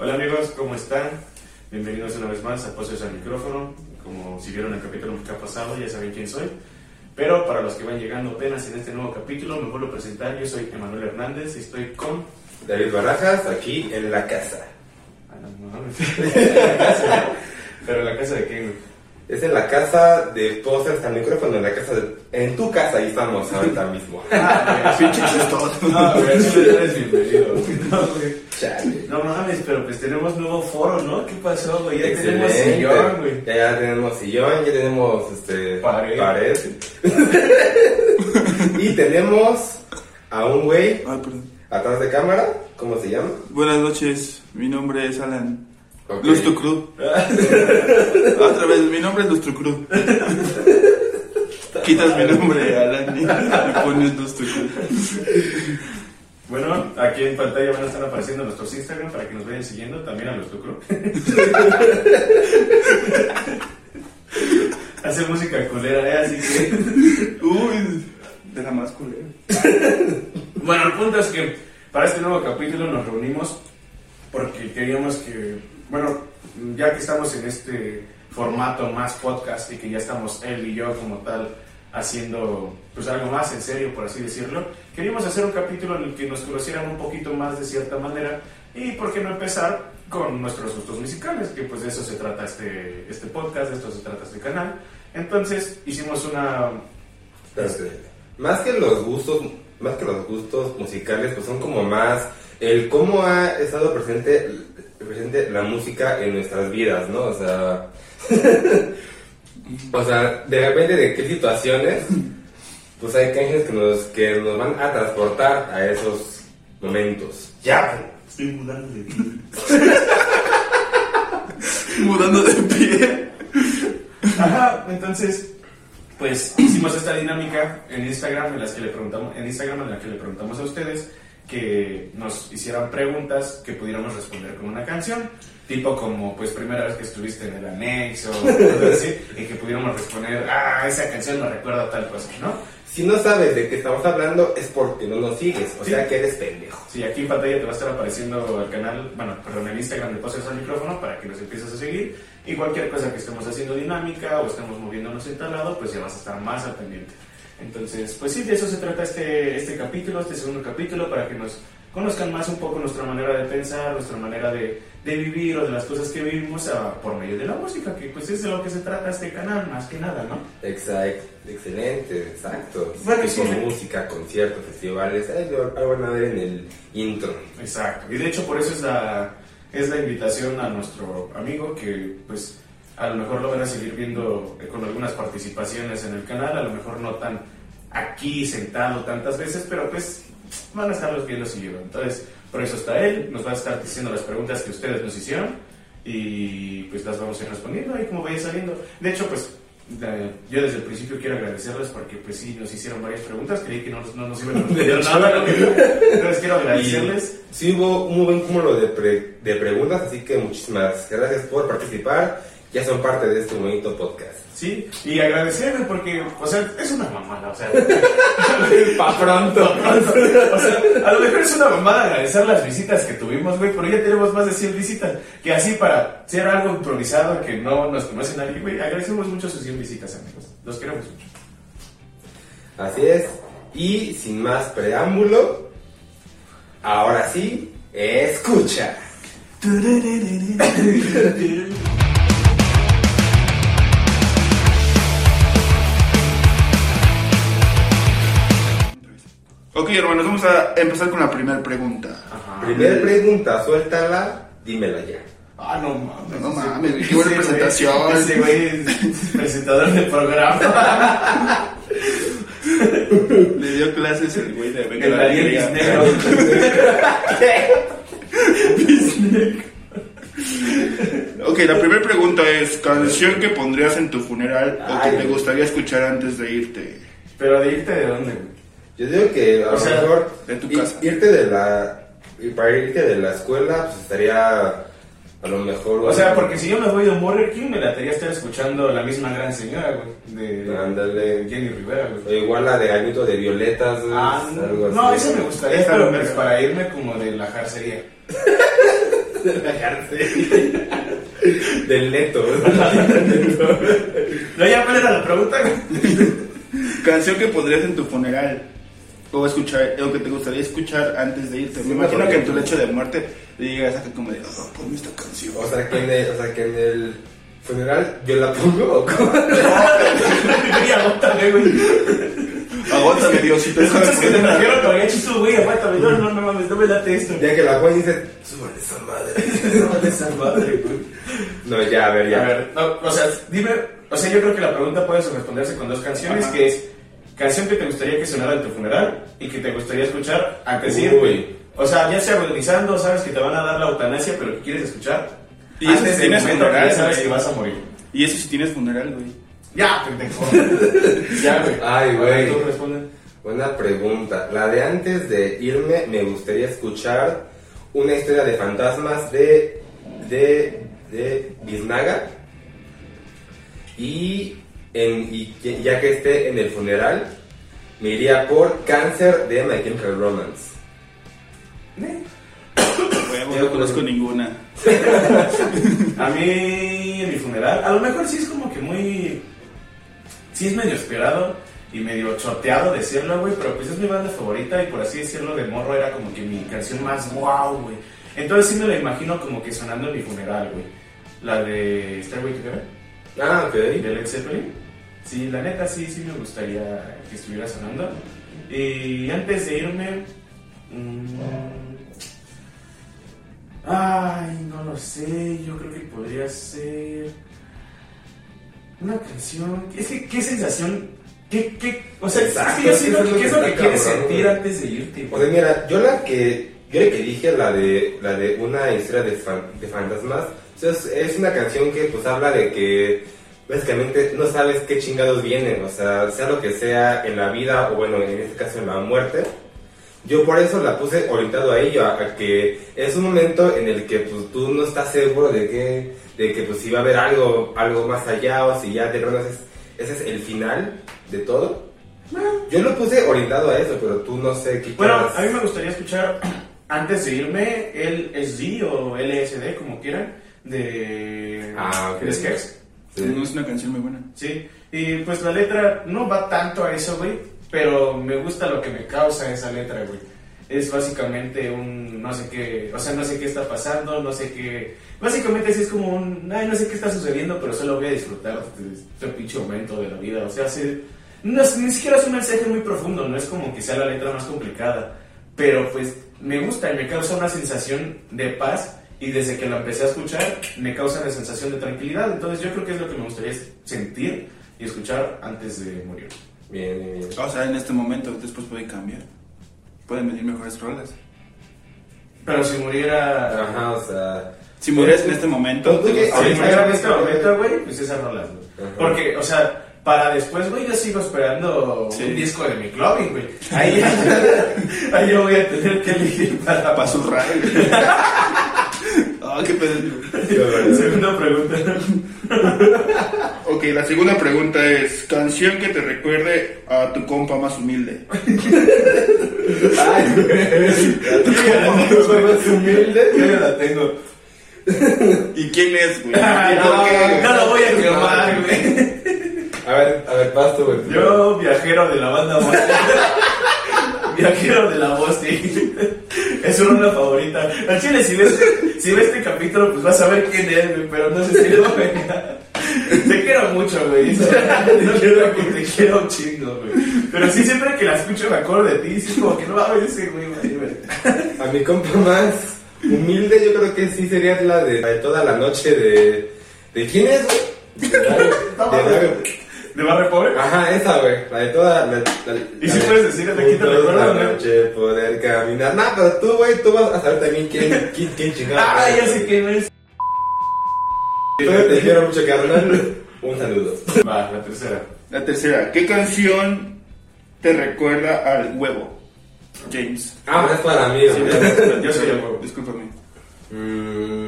Hola amigos, ¿cómo están? Bienvenidos una vez más a Poses al Micrófono. Como si vieron el capítulo que ha pasado, ya saben quién soy. Pero para los que van llegando apenas en este nuevo capítulo, me vuelvo a presentar. Yo soy Emanuel Hernández y estoy con... David Barajas, aquí en la casa. Ah, no, no, no. Pero en la casa de quién? Es en la casa de Poses al micrófono, en la casa de... En tu casa, ahí estamos ahorita mismo. Ah, Pinche chistoso. No, no eres bienvenido. No, güey. Chale. No mames, pero pues tenemos nuevo foro, ¿no? ¿Qué pasó, güey? Ya tenemos sillón, güey. Ya, ya tenemos sillón, ya tenemos este, Pared. y tenemos a un güey Ay, perdón. atrás de cámara, ¿cómo se llama? Buenas noches, mi nombre es Alan. Ok. Lustro Cruz. Otra vez, mi nombre es Lustro Cruz. Quitas mi nombre, Alan, y me pones Lustro Cruz. Bueno, aquí en pantalla van a estar apareciendo nuestros Instagram para que nos vayan siguiendo, también a nuestro club. Hace música culera, ¿eh? Así que... Uy, de la más culera. Bueno, el punto es que para este nuevo capítulo nos reunimos porque queríamos que, bueno, ya que estamos en este formato más podcast y que ya estamos él y yo como tal haciendo pues algo más en serio, por así decirlo, queríamos hacer un capítulo en el que nos conocieran un poquito más de cierta manera y por qué no empezar con nuestros gustos musicales, que pues de eso se trata este, este podcast, de esto se trata este canal. Entonces hicimos una... Más que los gustos, más que los gustos musicales, pues son como más el cómo ha estado presente, presente la música en nuestras vidas, ¿no? O sea, o sea, de repente de qué situaciones, pues hay canciones que nos, que nos van a transportar a esos momentos. Ya, Estoy mudando de Mudando de pie. Ajá, entonces, pues hicimos esta dinámica en Instagram en las que le preguntamos, en Instagram en la que le preguntamos a ustedes que nos hicieran preguntas que pudiéramos responder con una canción, tipo como pues primera vez que estuviste en el anexo, o así, y que pudiéramos responder, ah, esa canción me recuerda a tal cosa, ¿no? si no sabes de qué estamos hablando es porque no nos sigues, o Sí. sea que eres pendejo. Sí, aquí en pantalla te va a estar apareciendo el canal, bueno, perdón, el Instagram de Poses al Micrófono para que nos empieces a seguir. Y cualquier cosa que estemos haciendo dinámica o estemos moviéndonos en tal lado, pues ya vas a estar más al pendiente. Entonces, pues sí, de eso se trata este, este capítulo, este segundo capítulo, para que nos conozcan más un poco nuestra manera de pensar, nuestra manera de, de vivir o de las cosas que vivimos ah, por medio de la música, que pues es de lo que se trata este canal, más que nada, ¿no? Exacto, excelente, exacto. Bueno, sí, con sí. música, conciertos, festivales, ahí lo van a ver en el intro. Exacto. Y de hecho por eso es la, es la invitación a nuestro amigo que pues a lo mejor lo van a seguir viendo con algunas participaciones en el canal, a lo mejor no tan aquí sentado tantas veces, pero pues van a estarlos viendo siguiendo. Entonces, por eso está él, nos va a estar diciendo las preguntas que ustedes nos hicieron y pues las vamos a ir respondiendo ahí como vaya saliendo. De hecho, pues eh, yo desde el principio quiero agradecerles porque pues sí nos hicieron varias preguntas, creí que no, nos- no nos iban a responder nada, entonces quiero agradecerles. Y sí hubo un buen cúmulo de, pre- de preguntas, así que muchísimas gracias por participar. Ya son parte de este bonito podcast. Sí, y agradecerle porque, o sea, es una mamada, o sea, Pa' pronto. o sea, a lo mejor es una mamada agradecer las visitas que tuvimos, güey, pero ya tenemos más de 100 visitas, que así para ser algo improvisado que no nos conoce nadie, güey, agradecemos mucho sus 100 visitas, amigos, los queremos mucho. Así es. Y sin más preámbulo, ahora sí, escucha. Ok, hermanos, vamos a empezar con la primera pregunta. Ajá. Primer pregunta, suéltala, dímela ya. Ah, no mames. No mames, qué buena presentación. Ese güey es presentador de programa. Le dio clases el güey de Venga la. Bisnegro. Ok, la primera pregunta es: ¿canción que pondrías en tu funeral o que te gustaría escuchar antes de irte? Pero de irte de dónde, güey. Yo digo que a O lo sea, mejor de tu i- casa. irte de la y para irte de la escuela pues estaría a lo mejor O sea, porque si yo me voy de un Burger King, me latería estar escuchando la misma gran señora, güey. De, Ándale. de Jenny Rivera, güey. o igual la de Añito de Violetas güey, Ah, algo no, así. esa me gustaría, Esa pero pues para irme como de la jarcería. de la cárcel. Del neto. ¿No ya cuál era la pregunta? güey? Canción que pondrías en tu funeral. O escuchar, o que te gustaría escuchar antes de irte. Sí, Me imagino que en tu lecho de muerte digas acá como de, oh, ponme esta canción. O sea, que en el, o sea, que en el funeral yo la pongo o cómo? Güey, aguántame, güey. Aguántame, Diosito. Escuchas que te trajeron mariachis, tú, güey, aguántame. No, no, no mames, no me late esto. Ya que la y dice, súbale esa madre. No me esa madre, güey. No, ya, a ver, ya. A ver, no, o sea, dime, o sea, yo creo que la pregunta puede responderse con dos canciones, Ajá. que es canción que te gustaría que sonara en tu funeral y que te gustaría escuchar antes de irte. O sea, ya sea agonizando, sabes que te van a dar la eutanasia, pero que quieres escuchar Y eso antes si tienes momento que funeral, ya sabes güey. que vas a morir. Y eso si tienes funeral, güey. Ya, pendejo. ya, güey. Ay, güey. tú responde. Buena pregunta. La de antes de irme, me gustaría escuchar una historia de fantasmas de. de. de Biznaga. Y, en, y ya que esté en el funeral, me iría por Cáncer de My Chemical Romance. Huevo, no conozco ninguna. A mí, en mi funeral, a lo mejor sí es como que muy. Sí es medio esperado y medio choteado decirlo, güey, pero pues es mi banda favorita y por así decirlo, de morro era como que mi canción más wow, güey. Entonces sí me la imagino como que sonando en mi funeral, güey. La de Starway to Heaven, Ah, ok. de Led Zeppelin. Sí, la neta sí, sí me gustaría que estuviera sonando. Y antes de irme. mm, Ay, no lo sé. Yo creo que podría ser. Una canción. Es que, ¿qué sensación? ¿Qué, qué? O sea, Exacto, es que yo es siento ¿qué lo que quieres sentir güey. antes de irte? O güey? sea, mira, yo la que, yo la que dije, la de, la de una historia de, fan- de fantasmas, o sea, es, es una canción que pues habla de que básicamente no sabes qué chingados vienen, o sea, sea lo que sea en la vida o bueno, en este caso en la muerte. Yo por eso la puse orientado a ello, a, a que es un momento en el que pues, tú no estás seguro de que, de que pues si va a haber algo, algo más allá o si ya de verdad es, ese es el final de todo. Yo lo puse orientado a eso, pero tú no sé qué Bueno, quieras. a mí me gustaría escuchar, antes de irme, el SD o LSD, como quieran, de Ah, ok. de Skeks. Sí. No es una canción muy buena. Sí, y pues la letra no va tanto a eso, güey, pero me gusta lo que me causa esa letra, güey. Es básicamente un no sé qué, o sea, no sé qué está pasando, no sé qué. Básicamente sí es como un, ay, no sé qué está sucediendo, pero solo voy a disfrutar de este pinche momento de la vida. O sea, sí, no es- ni siquiera es un mensaje muy profundo, no es como que sea la letra más complicada, pero pues me gusta y me causa una sensación de paz y desde que la empecé a escuchar me causa una sensación de tranquilidad. Entonces yo creo que es lo que me gustaría sentir y escuchar antes de morir. Bien, bien, bien. O sea, en este momento, después puede cambiar. Pueden venir mejores rolas. Pero si muriera... Ajá, o sea. Si mueres en este momento, ¿qué? gusta- Si muriera en este momento, güey, pues esas rolas, güey. Porque, o sea, para después, güey, yo sigo esperando Sí. un disco de mi clubbing, güey. Ahí, ahí yo voy a tener que elegir para... para zurrar. Ah, qué pedo. Segunda pregunta. Ok, la segunda pregunta es: Canción que te recuerde a tu compa más humilde. Ay, güey. Yo ya la tengo, Soy más humilde. Yo ya la tengo. ¿Y quién es, güey? Ah, no, no lo voy a quemar, güey. A ver, a ver, pasto, güey. Yo, viajero de la banda Bosti. viajero de la Bosti. Es su ronda favorita. Al chile, si ves, si ves este capítulo, pues vas a ver quién es, güey, pero no sé si lo venga. Te quiero mucho, güey. No quiero que te quiero un chingo, güey. Pero sí, siempre que la escucho me acuerdo de ti. Sí, como que no mames ese güey, güey. A mi compa más humilde, yo creo que sí sería la de, la de toda la noche de. ¿De quién es, güey? De de ¿De barrio pobre? Ajá, esa, güey. La de toda. La, la- ¿Y la si de puedes decir de quién te juntos recuerda, la güey? noche poder caminar. Nah, pero tú, güey, tú vas a saber también quién, quién, quién chingado. Ah, ya sé quién es. Te quiero mucho, carnal. Un saludo. Va, la tercera. La tercera: ¿Qué canción te recuerda al huevo? James. Ah, es para mí, Sí, yo soy el huevo. Discúlpame. Mm,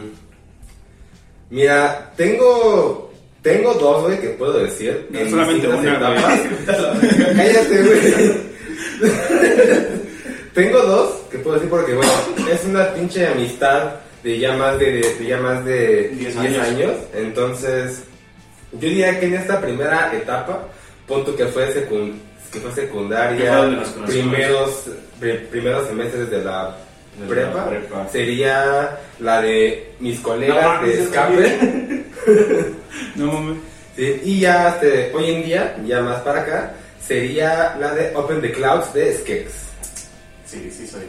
mira, tengo. Tengo dos, güey, que puedo decir. No, en solamente una, etapas. Cállate, güey. tengo dos que puedo decir porque, bueno, es una pinche amistad de ya más de, de ya más de 10 10 años. años. Entonces, yo diría que en esta primera etapa, punto que fue, secun- que fue secundaria, primeros, pri- primeros semestres de la prepa, prepa. sería la de mis colegas de escape. No mames. Sí, y ya este, hoy en día, ya más para acá, sería la de Open the Clouds de Skex. Sí, sí soy.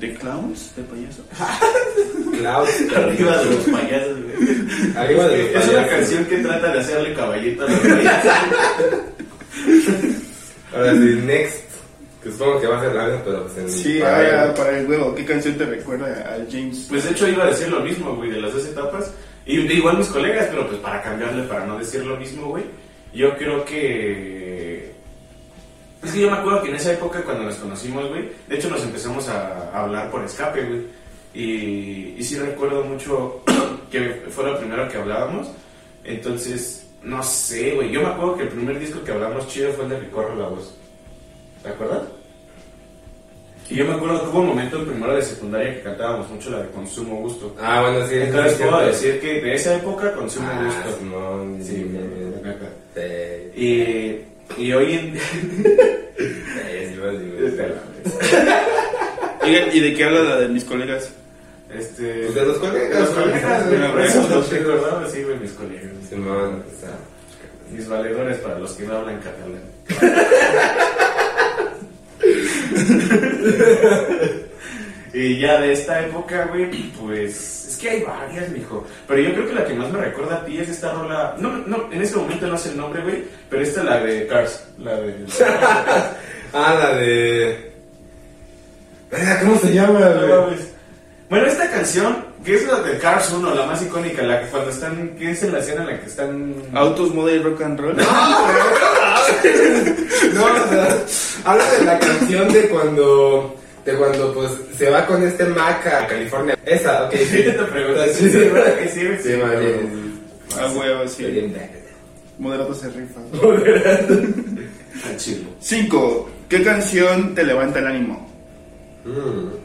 ¿De clowns? ¿De payaso? Clouds. Arriba de los payasos, güey. Arriba de los Es una payasos. canción que trata de hacerle caballito a los payasos. Ahora sí, Next. Que supongo que va a ser larga, pero pues en Sí, para- ahora para el juego, ¿qué canción te recuerda al James? Pues de hecho iba a decir lo mismo, güey, de las dos etapas. Y igual mis colegas, pero pues para cambiarle, para no decir lo mismo, güey. Yo creo que... Es que yo me acuerdo que en esa época cuando nos conocimos, güey, de hecho nos empezamos a, hablar por escape, güey. Y, sí recuerdo mucho que fue lo primero que hablábamos. Entonces, no sé, güey. Yo me acuerdo que el primer disco que hablamos chido fue el de Recorre la Voz. ¿Te acuerdas? Y yo me acuerdo que hubo un momento en primero de secundaria que cantábamos mucho la de Consumo Gusto. Ah, bueno, sí. Entonces sí, puedo decir que de esa época Consumo Ah, Gusto. Simón, Sí, sí, neta. Sí. Y, y hoy en. Sí, sí, sí, sí. ¿y de qué habla la de mis colegas? Este, Pues de los colegas, de los colegas, eso los sí, mis colegas. Simón, o sea. Mis valedores para los que no hablan catalán. y ya de esta época, güey, pues es que hay varias, mijo. Pero yo creo que la que más me recuerda a ti es esta rola. No, no, en este momento no sé el nombre, güey, pero esta es la de Cars. La de. Ah, la de. ¿Cómo se llama, güey? Bueno, esta canción, que es la de Cars 1, la más icónica, la que cuando están. que es en la escena en la que están. ¿Autos, moda y rock and roll? No, o sea, habla de la canción de cuando. De cuando pues se va con este Mac a California. Esa, ok, Sí, sí. te pregunto. Sí, sí, ¿verdad que sí? Sí, pero- bien. Ah, huevo, sí. Moderato se rifa. Al chile. 5. ¿Qué canción te levanta el ánimo? Mm.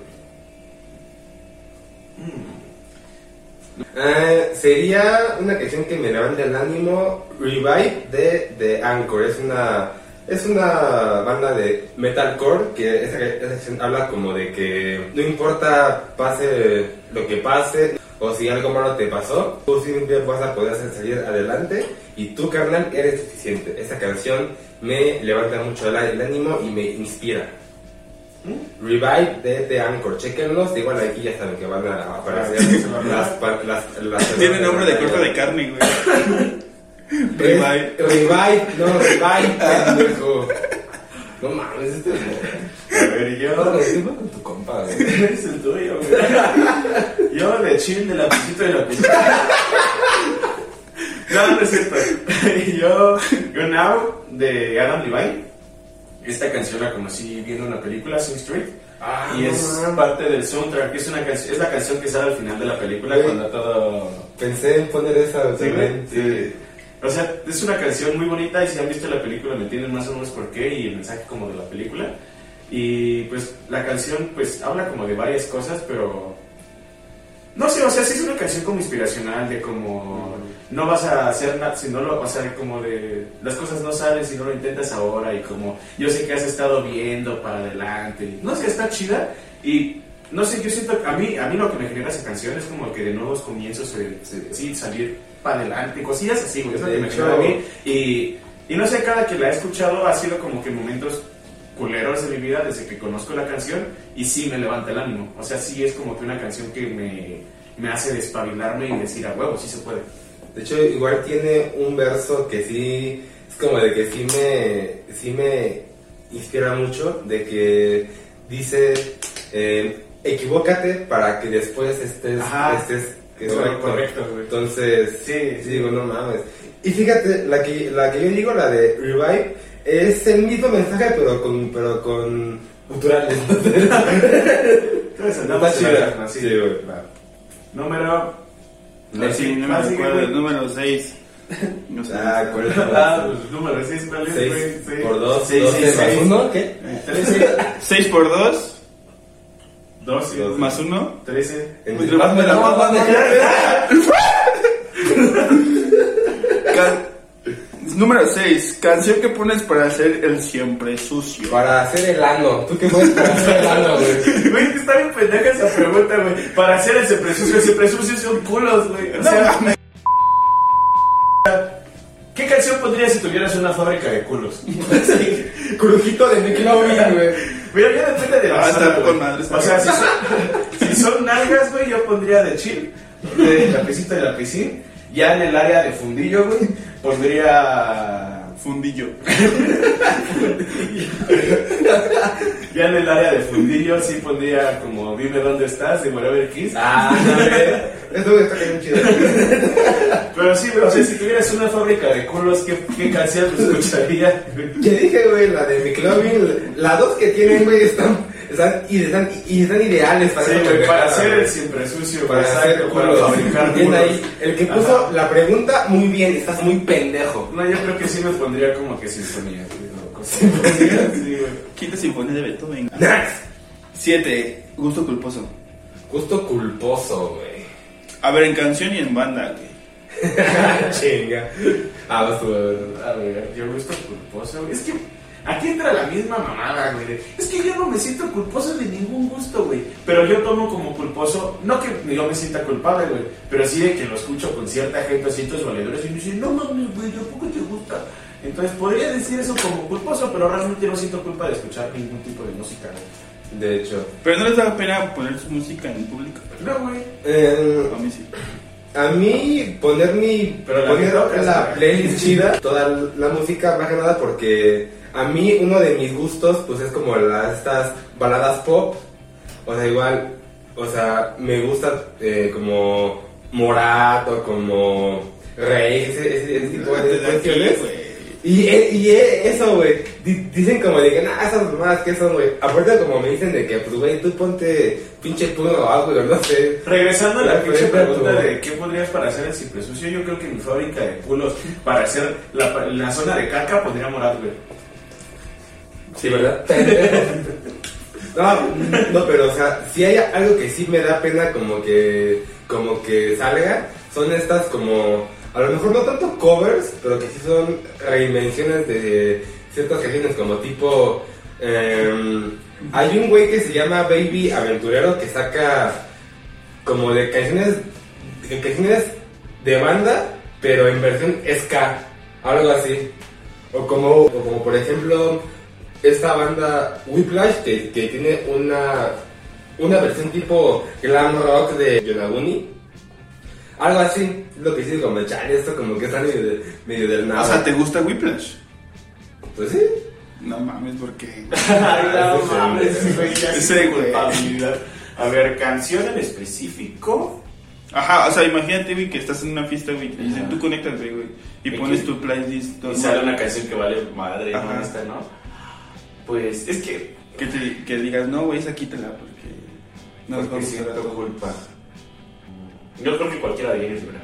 Eh, sería una canción que me levanta el ánimo, Revive de, de Anchor. Es una, es una banda de metalcore que esa, canción habla como de que no importa pase lo que pase o si algo malo te pasó, tú siempre vas a poder salir adelante y tú, carnal, eres suficiente. Esa canción me levanta mucho el ánimo y me inspira. Revive de The Anchor, chequenlos, igual aquí ya saben que van a aparecer las, las, las Tiene nombre de corte de carne, güey. Revive. Revive, no, Revive. No mames, este es A ver, No, yo. estoy con tu compa, güey. Es el tuyo, güey. Yo de chill de la pisita de la pisita. No, no es cierto. Yo, Go Now de Adam Levine. Esta canción la conocí viendo una película, Sing Street. Ah, y no es parte del soundtrack. Es, una es la canción que sale al final de la película cuando todo. Pensé en poner esa Sí, güey. también. Sí. O sea, es una canción muy bonita y si han visto la película me entienden más o menos por qué y el mensaje como de la película. Y pues la canción pues habla como de varias cosas, pero no sé, o sea, sí es una canción como inspiracional de como no vas a hacer nada si no lo, o sea, como de las cosas no salen si no lo intentas ahora y como yo sé que has estado viendo para adelante. y no sé, está chida y no sé, yo siento a mí a mí lo que me genera esa canción es como que de nuevos comienzos, Sí. sí, salir para adelante, cosillas así, güey, es lo De que me hecho- genera a mí y y no sé, cada que la he escuchado ha sido como que momentos culeros de mi vida desde que conozco la canción y sí me levanta el ánimo. O sea, sí es como que una canción que me, me hace despabilarme y decir a huevo, sí se puede. De hecho, igual tiene un verso que sí, es como de que sí me, sí me inspira mucho, de que dice, eh, equivócate para que después estés, Ajá. estés Correcto, correcto, güey. Entonces, Sí, sí, digo, no mames. Y fíjate, la que, la que yo digo, la de Revive, es el mismo mensaje, pero con, pero con culturales. Entonces andamos Está chida. sí. Güey. Número... Sí, no me Ah, sí, recuerdo. güey. El número 6. No sé. Ah, ¿cuál es? Ah, pues número 6, ¿cuál es, güey? 6 por 2, Seis, 12 seis, más seis. 1, ¿qué? 13. 6 por 2. 12, Más uno. 13. Entre Pues, más me la no, paso, no, Can- Número 6. Canción que pones para hacer el siempre sucio. Para hacer el ano. ¿Tú qué pones para hacer el ano, güey? Güey, está bien pendeja esa pregunta, güey. Para hacer el siempre sucio, siempre sucio son culos, güey. O sea, ¿qué canción pondrías si tuvieras una fábrica de culos? Crujito de McLovin, güey. Mira, ya depende de la Ah, zona, con madre, está O sea, si son, si son nalgas, güey, yo pondría de chill, de lapicito de lapicín. Ya en el área de fundillo, güey, pondría... Fundillo. Ya en el área de fundillo sí pondría como Dime dónde estás de Whatever Kiss. Ah. Eso está bien chido. Pero sí, güey, o sea, si tuvieras una fábrica de culos, ¿qué, qué canción escucharías? Ya dije, güey, la de McLovin. Las dos que tienen, güey, están, están, y están, y están ideales para Sí, güey, para hacer el siempre sucio, Para exacto, hacer para culos. fabricar Bien culos. ahí. El que puso Ajá. la pregunta, muy bien, estás muy pendejo. No, yo creo que sí me pondría como que sinfonía, así, sí, güey. Quinta sinfonía de Beethoven. Next. 7. Gusto culposo. Gusto culposo, güey. A ver, en canción y en banda, güey. Chinga. Ah, vas tú, a ver. A ver, yo gusto culposo, güey. Es que aquí entra la misma mamada, güey. Es que yo no me siento culposo de ningún gusto, güey. Pero yo tomo como culposo, no que yo me sienta culpable, güey. Pero sí de que lo escucho con cierta gente, ciertos valedores, y me dicen, no mames, güey, ¿a poco te gusta? Entonces podría decir eso como culposo, pero realmente no siento culpa de escuchar ningún tipo de música, güey. De hecho. Pero no les da pena poner su música en público. No, güey. Eh, A mí sí. a mí poner mi Pero la poner la güey. playlist chida, toda la música más que nada porque a mí uno de mis gustos pues es como las estas baladas pop. O sea, igual, o sea, me gusta eh, como Morat o como Rey, ese, ese- ese tipo de aquí, canciones. Y, eh, y eh, eso, güey, di- dicen como de que, nah, esas mamadas que son, güey. Aparte como me dicen de que, pues, güey, tú ponte pinche puno o algo, güey, no sé. Regresando a la pinche pregunta de qué podrías para hacer el ciprés sucio, yo creo que mi fábrica de culos para hacer la, la zona de caca podría morar, güey. Sí, ¿verdad? no, no, pero, o sea, si hay algo que sí me da pena como que, como que salga, son estas como, a lo mejor no tanto covers, pero que sí son reinvenciones de ciertas canciones, como tipo, em, hay un güey que se llama Baby Aventurero que saca como de canciones, de canciones de banda, pero en versión ska, algo así. O como, o como por ejemplo, esta banda Whiplash que, que tiene una, una versión tipo glam rock de Yonaguni. Algo así, lo que sí, como chale, esto como que está medio, de- medio del nada. O sea, ¿te gusta Whiplash? Pues sí. No mames, porque. No mames, Ese culpabilidad. A ver, canción en específico. Ajá, o sea, imagínate, güey, que estás en una fiesta, güey, y te dicen, tú conéctate, güey, y ¿Y pones tu playlist. Y sale una canción que vale madre, Ajá. ¿no? Esta, ¿no? Pues es que. Que, te, que digas, no, güey, esa quítala, porque. No porque vamos a siento todo. culpa. Yo creo que cualquiera de ellos, ¿verdad?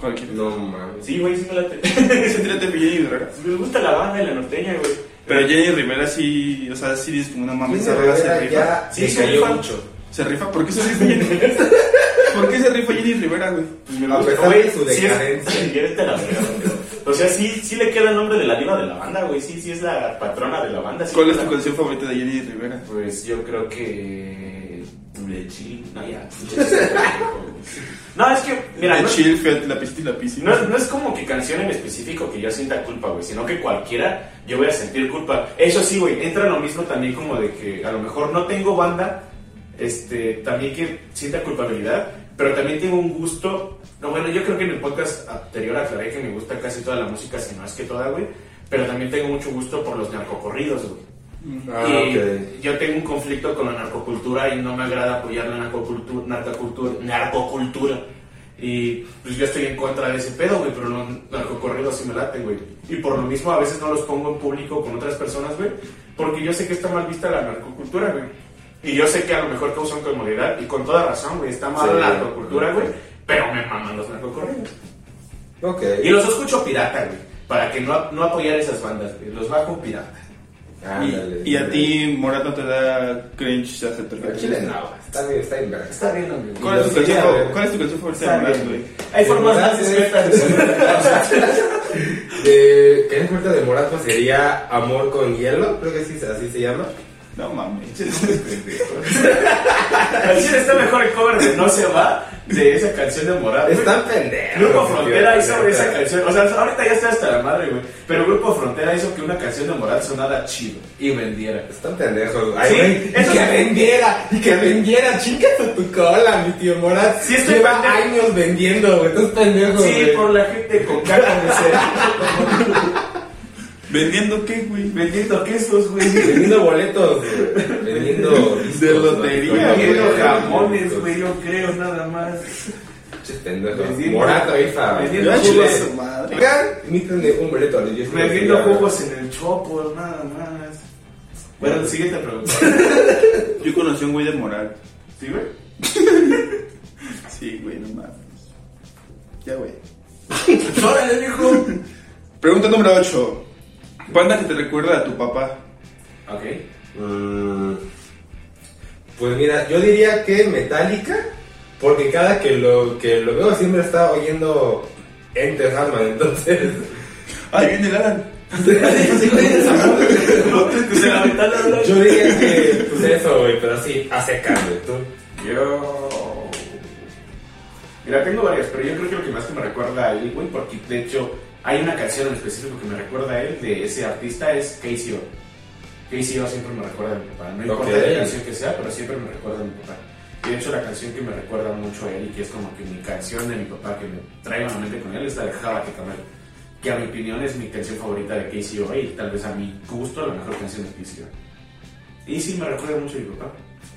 Cualquier. No mames. Sí, güey, sí me late. Se trata de Jenny Rivera. me gusta la banda y la norteña, güey. Pero Jenny Rivera sí, o sea, sí dices como una Esa se rifa, Sí, se rifa. mucho. ¿Se rifa? ¿Por qué se rifa Jenny Rivera? ¿Por qué se rifa Jenny Rivera, güey? Pues me A gusta, pesar güey, de su sí es- decadencia. a la güey. O sea, sí, sí le queda el nombre de la diva de la banda, güey. Sí, sí es la patrona de la banda. sí ¿Cuál es la- tu canción favorita de Jenny Rivera? Pues yo creo que. De chill. No, ya. No, es que, mira, de no, Chill, la pista y la piscina. no es, no es como que canción en específico que yo sienta culpa, güey, sino que cualquiera yo voy a sentir culpa. Eso sí, güey, entra lo mismo también como de que a lo mejor no tengo banda, este, también que sienta culpabilidad, pero también tengo un gusto. No, bueno, yo creo que en el podcast anterior aclaré que me gusta casi toda la música, si no es que toda, güey, pero también tengo mucho gusto por los narcocorridos, güey. Ah, y ok. yo tengo un conflicto con la narcocultura y no me agrada apoyar la narcocultura, narcocultura, narcocultura. Y pues yo estoy en contra de ese pedo, güey, pero los narcocorridos sí me laten, güey. Y por lo mismo a veces no los pongo en público con otras personas, güey, porque yo sé que está mal vista la narcocultura, güey. Y yo sé que a lo mejor causan comodidad, y con toda razón, güey, está mal Sí. la narcocultura, güey, pero me maman los narcocorridos. Ok. Y los escucho pirata, güey, para que no, no apoyar esas bandas, güey, los bajo pirata. Ándale. Y, y a ti, Morat, no te da cringe te chile gusta? no, está bien, está bien. Está bien, amigo. ¿Cuál es, tu canción, ¿Cuál es tu canción favorita Está de Morat, bien, güey? Hay formas más es- discretas de que es fuerte de Morat, pues sería Amor con Hielo, creo que sí, así se llama. No mames. Chile está mejor el cover de No se va de esa canción de Morat. güey. Están pendejos. Grupo Frontera hizo esa canción. O sea, ahorita ya está hasta la madre, güey. Pero Grupo Frontera hizo que una canción de Morat sonara chido y vendiera. Están pendejos. Ay, Sí, y que vendiera, y que vendiera, chicas a tu cola, mi tío Morat. Sí, estoy Lleva pendejo. años vendiendo, güey, estás pendejo, Sí, por la gente con caca de cerebro. ¿Vendiendo qué, güey? Vendiendo quesos, güey. Vendiendo boletos, güey. Vendiendo De lotería, güey. Vendiendo jamones, güey, yo creo, nada más. Pinches pendejos. Vendiendo- jugos a su madre. Oigan, invítenme un boleto a los 10 Vendiendo jugos en el chopo, nada más. Bueno, siguiente pregunta. Yo conocí a un güey de Morat. ¿Sí, güey? Sí, güey, no mames. Ya, güey. ¡Órale, viejo! Pregunta número 8. Banda que te recuerda a tu papá. Ok. Mm, Pues mira, yo diría que Metallica, porque cada que lo, que lo veo siempre está oyendo Enter Sandman, entonces... Ahí viene el Alan. Yo diría que, pues eso, güey, pero sí, hace cambio, tú. Yo. Mira, tengo varias, pero yo creo que lo que más que me recuerda a él, güey, porque de hecho hay una canción en específico que me recuerda a él de ese artista, es KCO. KCO siempre me recuerda a mi papá. No importa Ok. la canción que sea, pero siempre me recuerda a mi papá. Y de hecho, la canción que me recuerda mucho a él y que es como que mi canción de mi papá que me trae a la mente con él es la de Java que Camel. Que a mi opinión es mi canción favorita de KCO y tal vez a mi gusto la mejor canción de KCO. Y sí, me recuerda mucho a mi papá.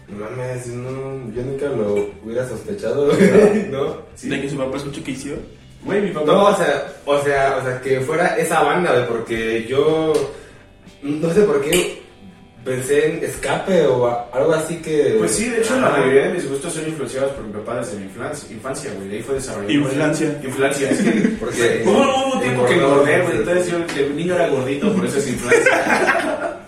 No mames, no, yo nunca lo hubiera sospechado, ¿no? Sí. De que su papá escucha que hizo. Güey, mi papá. No, o sea, o sea, o sea, que fuera esa banda, güey, porque yo no sé por qué pensé en escape o algo así que. Pues sí, de hecho, la mayoría de mis gustos son influenciados por mi papá desde mi infancia, infancia güey. De ahí fue desarrollado. Inflancia. Inflancia, es que. Porque Hubo hubo un tiempo que engordé, güey. entonces- yo, de niño era gordito, por eso es inflancia.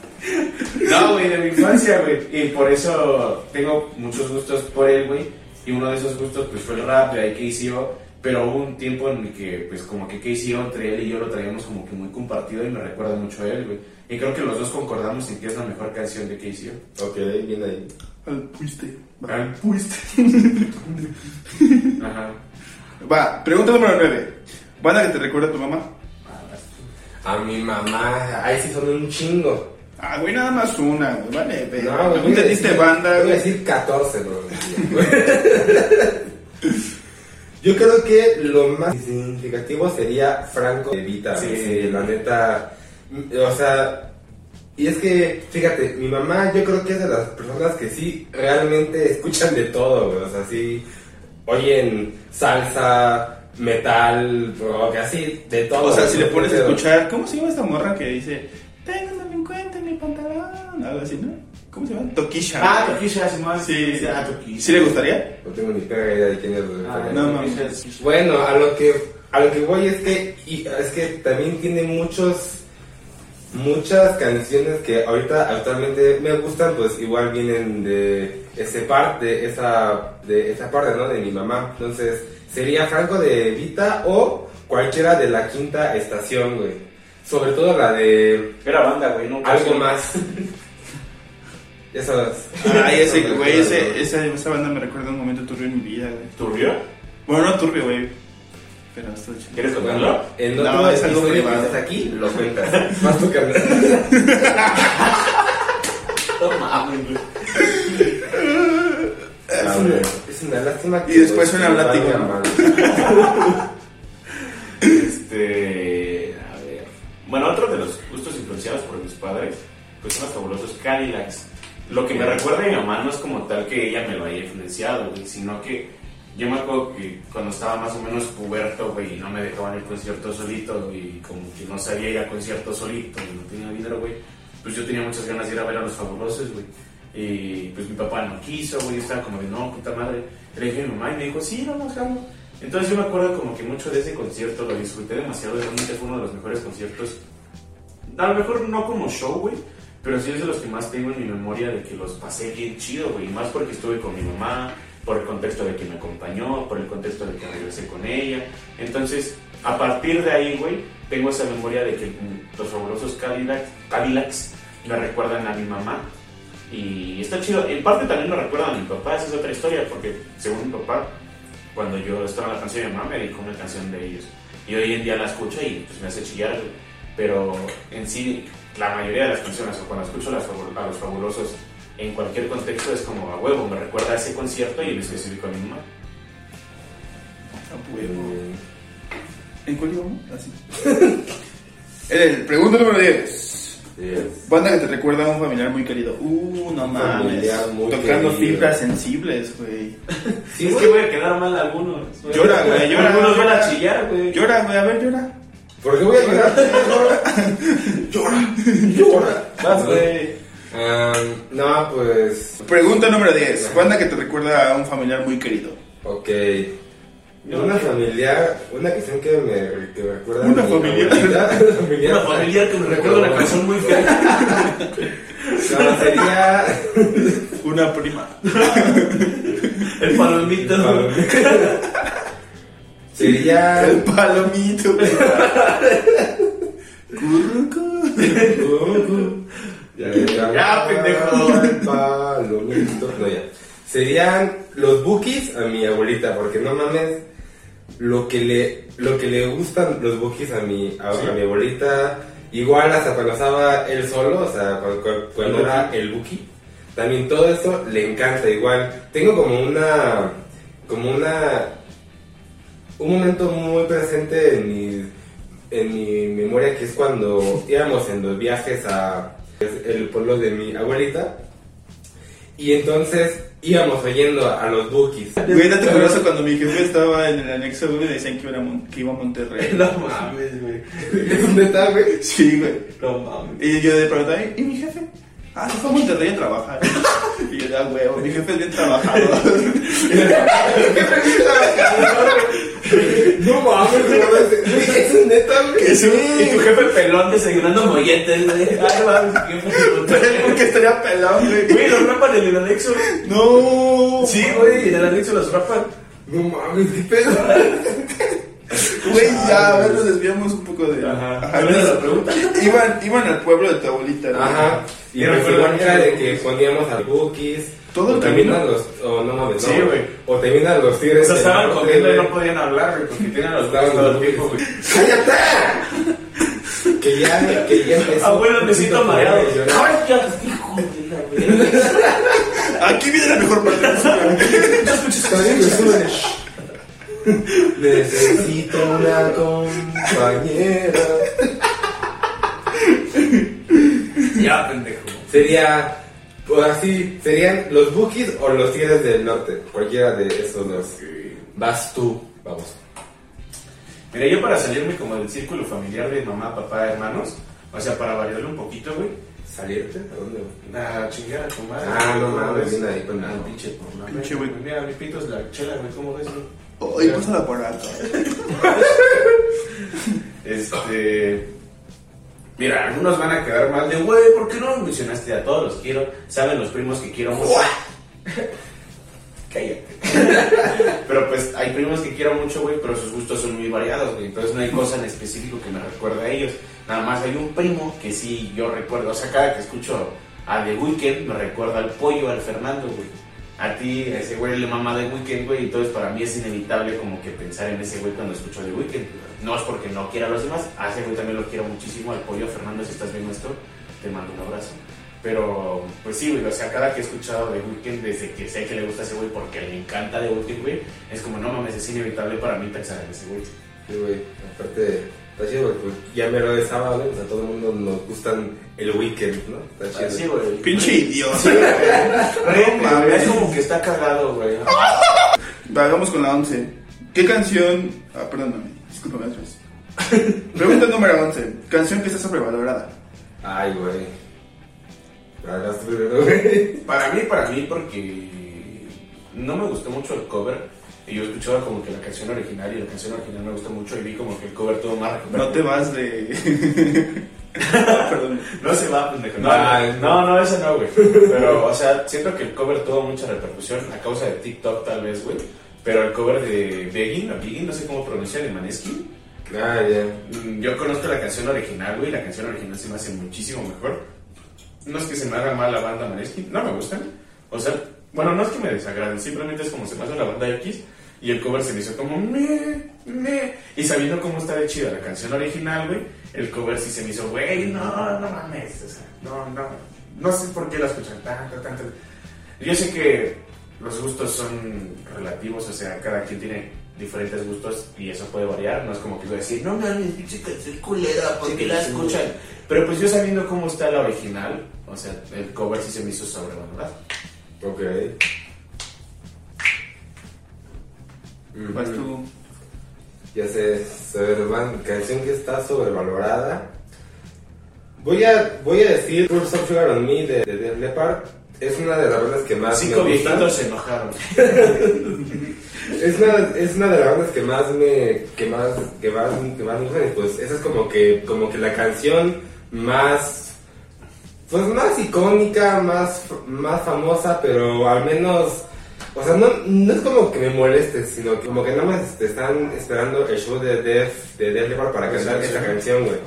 No, güey, de mi infancia, güey. Y por eso tengo muchos gustos por él, güey. Y uno de esos gustos, pues fue el rap, de ahí KCO. Pero hubo un tiempo en el que, pues, como que KCO entre él y yo lo traíamos como que muy compartido y me recuerda mucho a él, güey. Y creo que los dos concordamos en que es la mejor canción de KCO. Ok, bien ahí. Al puiste. Al puiste. Ajá. Va, pregunta número 9. Banda que te recuerda a tu mamá. A mi mamá, ahí sí son un chingo. Ah, güey, nada más una, güey. Vale, pero. No, güey, ¿Tú voy a entendiste decir- banda, Voy a decir 14, bro. Yo creo que lo más significativo sería Franco de Vita. Sí. Sí, la neta. O sea, y es que, fíjate, mi mamá yo creo que es de las personas que sí realmente escuchan de todo, güey. O sea, sí oyen salsa, metal, rock, así, de todo. O sea, si le pones a escuchar. ¿Cómo se llama esta morra que dice. Delincuente en mi pantalón? Algo así, ¿no? ¿Cómo se llama? Toquisha. Ah, Toquisha, sí, más. Sí. Ah, Toquisha. ¿Sí le gustaría? No tengo ni pega idea de quién es. Ah, No, es- Bueno, a lo que a lo que voy es que y, es que también tiene muchos muchas canciones que ahorita actualmente me gustan, pues igual vienen de ese parte, esa de esa parte, ¿no? De mi mamá. Entonces, sería Franco de Vita o cualquiera de la quinta estación, güey. Sobre todo la de Era banda, güey, no algo más. Esas. Ay, ese, esas güey, ese, esa, esa banda me recuerda un momento turbio en mi vida, güey. ¿Turbio? Bueno, no turbio, güey. Pero esto chido. ¿Quieres Bueno, contarlo? en No, otro es algo que estés aquí, lo cuentas. Más tu carnal. No mames, güey. Es una, es una lástima que Y después ¿no? mal. Este. A ver. Bueno, otro de los gustos influenciados por mis padres, pues son los fabulosos Cadillacs. Lo que me recuerda a mi mamá no es como tal que ella me lo haya influenciado, güey, sino que yo me acuerdo que cuando estaba más o menos puberto, güey, y no me dejaban ir concierto solito, y como que no sabía ir al concierto solito, y no tenía dinero, güey, pues yo tenía muchas ganas de ir a ver a los fabulosos, güey. Y pues mi papá no quiso, güey, estaba como de, no, puta madre. Le dije a mi mamá y me dijo, sí, vamos, vamos. Entonces yo me acuerdo como que mucho de ese concierto, lo disfruté demasiado, realmente fue uno de los mejores conciertos. A lo mejor no como show, güey, pero sí es de los que más tengo en mi memoria de que los pasé bien chido, güey. Más porque estuve con mi mamá, por el contexto de que me acompañó, por el contexto de que regresé con ella. Entonces, a partir de ahí, güey, tengo esa memoria de que los fabulosos Cadillacs, Cadillacs me recuerdan a mi mamá. Y está chido. En parte también me recuerdan a mi papá, esa es otra historia, porque según mi papá, cuando yo estaba en la canción de mi mamá, me dedicó una canción de ellos. Y hoy en día la escucho y pues me hace chillar. Pero en sí, la mayoría de las canciones, o cuando escucho a los fabulosos en cualquier contexto, es como a huevo, me recuerda a ese concierto y en específico a mi mamá. A huevo. Mm, ¿En cuál íbamos? Así. Eh, pregunta número 10. yes. Banda que te recuerda a un familiar muy querido. Uh, no mames. Tocando fibras sensibles, güey. Sí, es que voy a quedar mal algunos. Llora, güey, llora, Algunos van a chillar, güey. Llora, güey, a ver, llora. ¿Por qué voy a llorar? Llora. Llora. Vas, güey. Ah, no, pues. Pregunta número 10. Banda que te recuerda a un familiar muy querido. Ok. Una familiar, una canción que me, que me recuerda a Una mi familiar. abuelita, una familiar. Una familiar que me recuerda una canción muy fea. No, sería. Una prima. El palomito. Sería. El palomito. Curruco. Ya, pendejo. Palomitos. No, ya. Serían los bookies a mi abuelita, porque no mames. Lo que le, lo que le gustan los bookies a mi, a, a mi abuelita, igual hasta cuando estaba él solo, o sea, cuando, El era el bookie, también todo eso le encanta igual. Tengo como una, como una, un momento muy presente en mi, en mi memoria que es cuando íbamos en los viajes a el pueblo de mi abuelita y entonces íbamos oyendo a los bookies. Güey, date curioso cuando mi jefe estaba en el anexo, güey, me decían que iba a, Mon- que iba a Monterrey. No mames, güey. ¿Dónde está, güey? Sí, güey. No mames. Y yo de pronto, "Ay, ¿y mi jefe? Ah, se fue a Monterrey a trabajar. y yo, ya, huevo, mi jefe es bien trabajador. No mames, güey, es neta, güey. sí. Y tu jefe pelón desayunando molletes, güey. Ay, mames, porque estaría pelado, güey. Güey, los rapan en el anexo. No. Sí, güey, en el anexo los rapan. No mames, qué pedo. Güey, ya, a ver, nos desviamos un poco de. Ajá. Ajá, entonces, la pregunta. Iban, iban al pueblo de tu abuelita, ¿no? Ajá. Y Era pues era de que poníamos a bookies. ¿Todo o a los. O no mames, Sí, no. güey. O a los O tigres. sea, del estaban comiendo y no podían hablar, güey, porque tenían los brazos todo el los tiempo, güey. ¡Cállate! Que ya, que ya empezó. Abuelo, me siento mareado. Ay, ¡Cállate, hijo de la! Aquí viene la mejor parte de la sube. Necesito una compañera. Ya, pendejo. Sería, o así, serían los Bookies o los Tigres del Norte. Cualquiera de esos dos. Vas tú, vamos. Mira, yo para salirme como del círculo familiar de mamá, papá, hermanos, o sea, para variarle un poquito, güey, ¿Salirte? ¿A dónde? a chingar a tu madre. Ah, no ¿Cómo mames, viene ahí con Ah, el- pinche por la Pinche güey. Mira, mi pito es la chela, güey, ¿cómo ves, güey? Oye, pásala por alto. Este. Mira, algunos van a quedar mal de, güey, ¿por qué no mencionaste a todos los quiero? ¿Saben los primos que quiero mucho? Cállate. pero pues hay primos que quiero mucho, güey, pero sus gustos son muy variados, güey. Entonces no hay cosa en específico que me recuerde a ellos. Nada más hay un primo que sí yo recuerdo. O sea, cada que escucho a The Weeknd me recuerda al pollo, al Fernando, güey. A ti, a ese güey le mama The Weeknd, güey. Entonces para mí es inevitable como que pensar en ese güey cuando escucho The Weeknd. No es porque no quiera a los demás. A ese güey también lo quiero muchísimo. Al pollo, Fernando, si estás viendo esto, te mando un abrazo. Pero, pues sí, güey, o sea, cada que he escuchado The Weeknd, desde que sé que le gusta ese güey porque le encanta The Weeknd, güey, es como, no mames, es inevitable para mí pensar en ese güey. Sí, güey. Aparte, está chido, güey. pues, Ya me lo de sábado, güey. O sea, a todo el mundo nos gustan el weekend, ¿no? Está chido. Así, güey. Pinche idiota. Sí, güey. No mames. Es como que está cagado, güey. Vamos con la 11. ¿Qué canción... Ah, perdóname. Discúlpame otra vez. Pregunta número 11. Canción que está sobrevalorada. Ay, güey. Para mí, para mí, porque no me gustó mucho el cover. Y yo escuchaba como que la canción original y la canción original me gustó mucho y vi como que el cover todo más No te vas de... Perdón. No se va, pendejo. No, Ay, no, no, ese no, güey. Pero, o sea, siento que el cover tuvo mucha repercusión a causa de TikTok, tal vez, güey. Pero el cover de Begin, o Begin, no sé cómo pronunciar, de Maneskin. Ah, ya. mm, Yo conozco la canción original, güey. La canción original se me hace muchísimo mejor. No es que se me haga mal la banda Maneskin, no me gustan. O sea, bueno, no es que me desagraden, simplemente es como se me hace la banda X. Y el cover se me hizo como me, me. Y sabiendo cómo está de chida la canción original, güey, el cover sí se me hizo, güey, no, no mames. O sea, no, no. No sé por qué la escuchan tanto, tanto. Yo sé que los gustos son relativos, o sea, cada quien tiene diferentes gustos y eso puede variar. No es como que voy a decir, no mames, pinche canción culera, ¿por qué la escuchan? Pero pues yo sabiendo cómo está la original, o sea, el cover sí se me hizo sobrevalorado. Ok. Vas tú. Ya sé, canción que está sobrevalorada. Voy a, voy a decir Pour Some Sugar on Me de, de Def Leppard. Es una de las bandas que más Cinco me gustan. viejitos se enojaron. Es una, es una de las bandas que más me que más que más, que más me gustan y pues esa es como que como que la canción más pues más icónica, más más famosa, pero al menos o sea, no, no es como que me moleste, sino que como que nada más te están esperando el show de Def de Def Leppard para cantar esa canción. güey.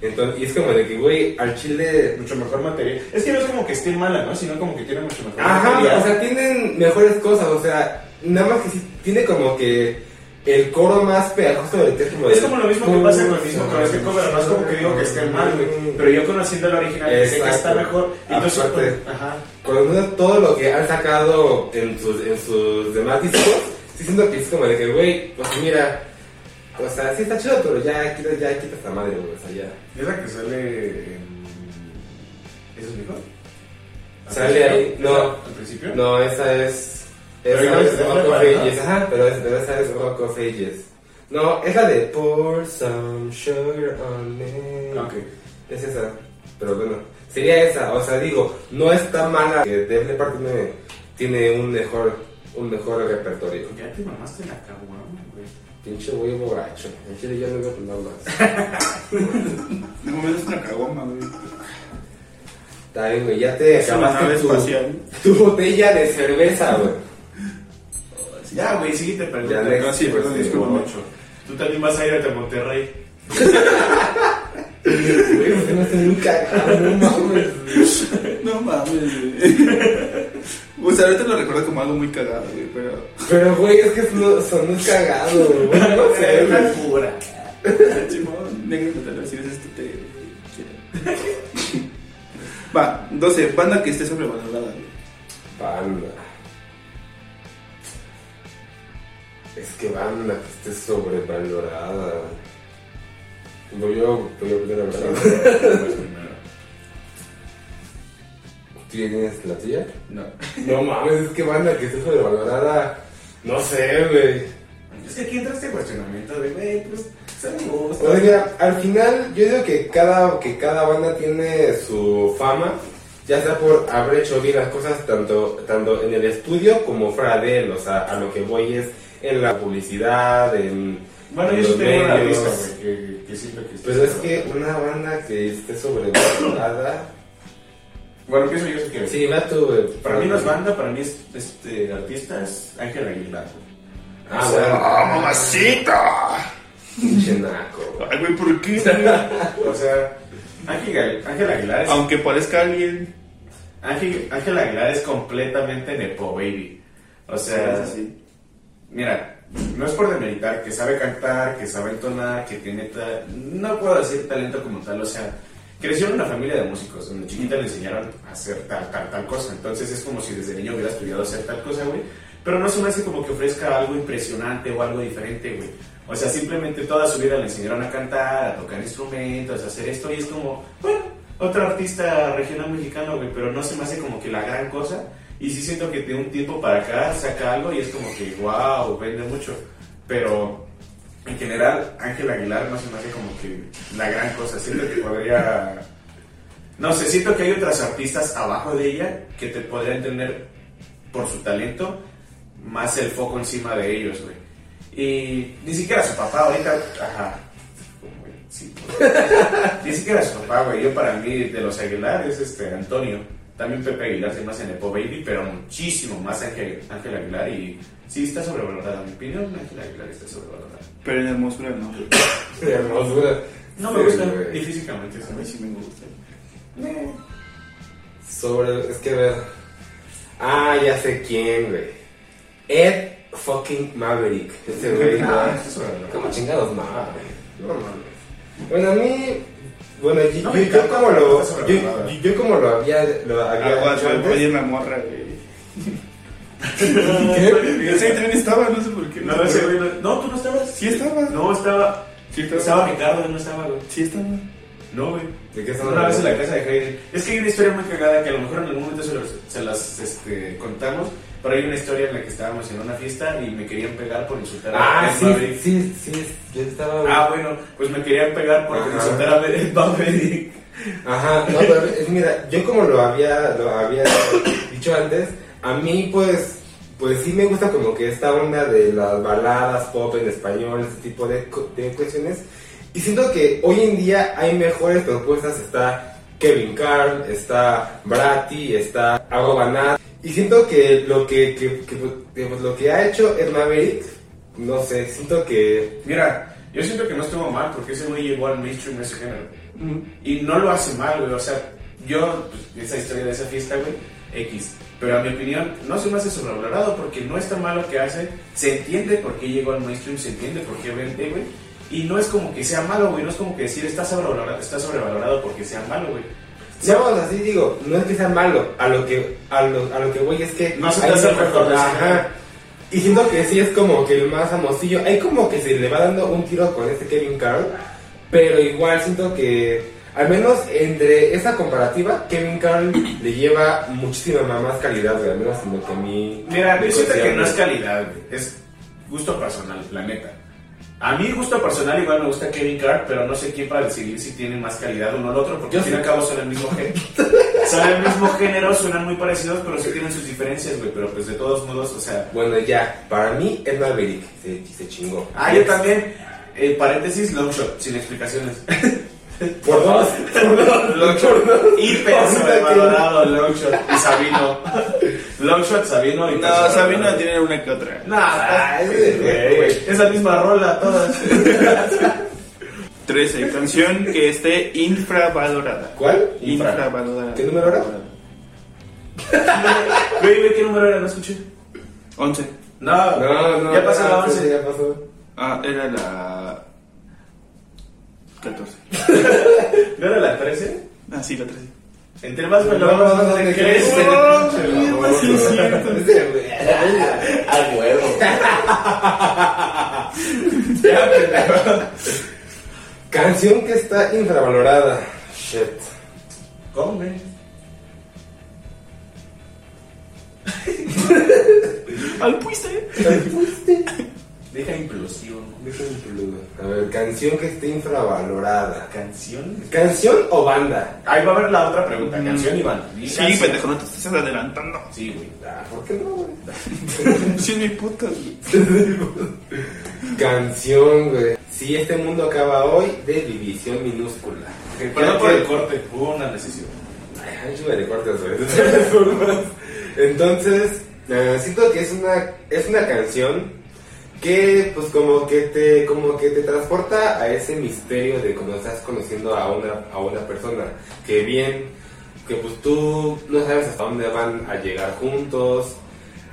Entonces, y es como de que, güey, al chile Mucho mejor material. Es que no es como que esté mala, ¿no? Sino como que tiene mucho mejor Ajá, material. o sea, tienen mejores cosas, o sea, nada más que sí, tiene como que el coro más pegajoso del texto. Es como lo mismo que pasa con, el mismo, con este cover, no es como que digo que esté mal, güey. Pero yo conociendo la original, sé que está mejor. Entonces, Aparte. Pues, ajá. Cuando todo lo que han sacado en sus, en sus demás discos, sí siento que es como de que, güey, pues mira, o sea, sí está chido, pero ya quita, ya quita esta madre, güey, o sea, ya. Es la que sale en... ¿Eso es mejor? ¿Al Sale ahí, no. ¿Al principio? No, esa es. Pero Esa igual es of. Ages, ajá, pero, es, pero esa es Rock of Ages. No, es la de Pour some sugar on me. Ok. Es esa, pero bueno, sería esa, o sea, digo, no está mala que Def Leppard tiene, tiene un mejor, un mejor repertorio. Ya te mamaste la caguama, güey. Pinche güey borracho, en chile yo no voy a tomar más. De momento es una caguama, güey. Está bien, güey, ya te Es acabaste tu, espacial. tu botella de cerveza, güey. Ya, güey, síguete Ya, preguntando. next, No, sí, perdón, pues, discúlpame. Ocho. Tú también vas a ir a Monterrey. No estoy muy cagado, no mames. No mames, güey. Pues ahorita lo recuerdo como algo muy cagado, güey, pero. Pero, güey, es que son, son muy cagados, güey. No sé, Es una cura. Simón, negro, te lo decir, es que te. Va, 12. Banda que esté sobrevalorada, güey. Banda. Es que banda que esté sobrevalorada. Voy yo, voy yo primero, ¿verdad? ¿Tienes la tuya? No. No mames, es que banda que esté sobrevalorada. No sé, güey. Es que aquí entra este cuestionamiento de, güey, pues. O sea, mira, al final yo digo que cada, que cada banda tiene su fama, ya sea por haber hecho bien las cosas tanto, tanto en el estudio como fuera de él. O sea, a lo que voy es en la publicidad, en, Bueno, en yo sí tengo una lista, güey, que, que siento que Pero es que una banda que esté sobrevalorada... Bueno, empiezo yo, si quieres. Sí, va tú, güey. Para mí no es banda, para mí es este, artista, es Ángel Aguilar. güey. Ah, O sea, bueno. ¡Ah, mamacita! Pinche naco. Ay, güey, ¿por qué? O sea, Ángel, Ángel Aguilar es... Aunque parezca alguien. Ángel, Ángel Aguilar es completamente Nepo Baby. O sea, mira, no es por demeritar que sabe cantar, que sabe entonar, que tiene tal. No puedo decir talento como tal, o sea, creció en una familia de músicos, donde chiquita le enseñaron a hacer tal, tal, tal cosa. Entonces es como si desde niño hubiera estudiado hacer tal cosa, güey. Pero no se me hace como que ofrezca algo impresionante o algo diferente, güey. O sea, simplemente toda su vida le enseñaron a cantar, a tocar instrumentos, a hacer esto, y es como, bueno, otro artista regional mexicano, güey, pero no se me hace como que la gran cosa. Y sí siento que de un tiempo para acá saca algo y es como que, wow, vende mucho. Pero en general, Ángel Aguilar no se me hace como que la gran cosa. Siento que podría. No sé, siento que hay otras artistas abajo de ella que te podrían tener por su talento más el foco encima de ellos, güey. Y ni siquiera su papá ahorita, ajá. como, güey, Sí, Dice que era su papá, güey. Yo para mí, de los Aguilar, es este Antonio. También Pepe Aguilar se más en Nepo Baby, pero muchísimo más Ángel, Ángel Aguilar. Y sí está sobrevalorada. En mi opinión, Ángel Aguilar está sobrevalorada. Pero en hermosura no. De hermosura. No me gusta. Y físicamente, A mí sí me gusta. Eh, Sobre. Es que a ver. Ah, ya sé quién, güey. Ed fucking Maverick. Ese güey. Ah, ¿no? ¿Cómo chingados no, güey? No mames. Bueno, a mí. Bueno, yo, No yo- yo como lo. Yo, yo como lo había, lo había Agua, dicho me antes. oye una morra, güey. ¿Qué? Ese también estaba, no sé por qué. No, sé güey no. No, tú no estabas. Sí estaba. No, estaba. Sí estaba. Estaba Ricardo, no estaba, güey. Sí estaba. No, güey. ¿De qué estamos Una vez en la casa de Hayden. Es que hay una historia muy cagada que a lo mejor en algún momento se, los- se las este, contamos. Pero hay una historia en la que estábamos en una fiesta y me querían pegar por insultar a Ah, Ed sí, Maverick. sí, sí, yo estaba... Ah, bueno, pues me querían pegar por Ajá. insultar a Ed Maverick. Ajá, no, pero es, mira, yo como lo había, lo había dicho antes, a mí pues, pues sí me gusta como que esta onda de las baladas pop en español, ese tipo de, cu- de cuestiones, y siento que hoy en día hay mejores propuestas, está Kevin Carl, está Bratty, está Ago Banat, y siento que lo que, que, que, lo que ha hecho Ed Maverick, no sé, siento que... Mira, yo siento que no estuvo mal porque ese güey llegó al mainstream ese género. Mm. Y no lo hace mal, güey. O sea, yo, pues, esa historia de esa fiesta, güey, X. Pero a mi opinión, no se me hace sobrevalorado porque no está mal lo que hace. Se entiende por qué llegó al mainstream, se entiende por qué vende, güey. Y no es como que sea malo, güey. No es como que decir está sobrevalorado, está sobrevalorado porque sea malo, güey. No, así digo, no es que sea malo, a lo que, a lo, a lo que voy es que... No se te hace Ajá. Y siento que sí es como que el más famosillo. Hay como que se le va dando un tiro con este Kevin Carl, pero igual siento que, al menos entre esa comparativa, Kevin Carl le lleva muchísima más calidad, güey, al menos en lo que a mí... Mira, me yo siento que no es calidad, güey. Es gusto personal, la neta. A mí, gusto personal, igual me gusta Kevin Carr, pero no sé quién para decidir si tienen más calidad uno el otro, porque Yo al fin y al cabo son el mismo género. son el mismo género, suenan muy parecidos, pero sí tienen sus diferencias, güey. Pero pues de todos modos, o sea. Bueno, ya, para mí es Maverick, se, se chingó. Ah, yo también. Eh, paréntesis, long shot, sin explicaciones. Por dos, por dos, long shot. Hiper sobrevalorado, long shot. Y Sabino. long shot, Sabino y No, Sabino tiene una que otra. Nada, Ah, güey. Esa misma rola, todas. 13. Canción que esté infravalorada. ¿Cuál? Infra. Infravalorada. ¿Qué número era? Güey, güey, ¿qué número era? No escuché. 11. No, No, no. ya pasó la no, 11. sí, Ya pasó. Ah, era la 14. ¿No era la 13? Ah, sí, la 13. Entre más me lo No, vamos no, a ¿de qué? crece. Oh, Sí, es cierto. Ese, güey. A huevo. Canción que está infravalorada. Shit. ¿Cómo, güey? Al puiste. Deja implosión. A ver, canción que esté infravalorada. ¿Canción? ¿Canción o banda? Ahí va a haber la otra pregunta. ¿Canción y banda? Sí, canción. pendejo, no te estás adelantando. Sí, güey. Ah, ¿Por qué no, güey? Sí, es mi puta. güey. Canción, güey. Si este mundo acaba hoy, de división minúscula. Perdón por el corte. Hubo una necesidad. Ay, yo me de cortes, güey. de todas formas. Entonces, eh, siento que es una, es una canción que pues como que te como que te transporta a ese misterio de cuando estás conociendo a una a una persona. Que bien que pues tú no sabes hasta dónde van a llegar juntos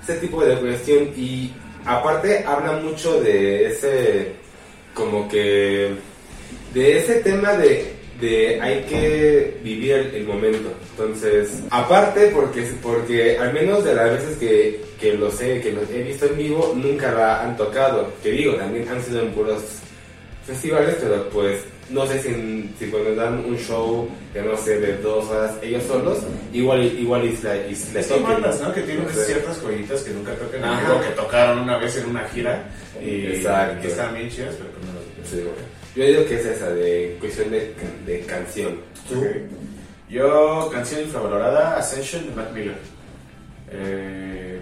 ese tipo de cuestión. Y aparte habla mucho de ese como que de ese tema de, de hay que vivir el, el momento. Entonces, aparte porque, porque al menos de las veces que, que los he, que los he visto en vivo, nunca la han tocado. Que digo, también han sido en puros festivales, pero pues no sé si, si cuando dan un show, que no sé, de dos horas ellos solos, igual, igual y la, y la Son bandas, ¿no? Que tienen No sé. ciertas joyitas que nunca tocan. Ajá. que tocaron una vez en una gira. Y Exacto. que estaban bien chidas, pero que no las Sí. Yo digo que es esa, de cuestión de, de canción. Yo, canción infravalorada, Ascension de Mac Miller. Eh,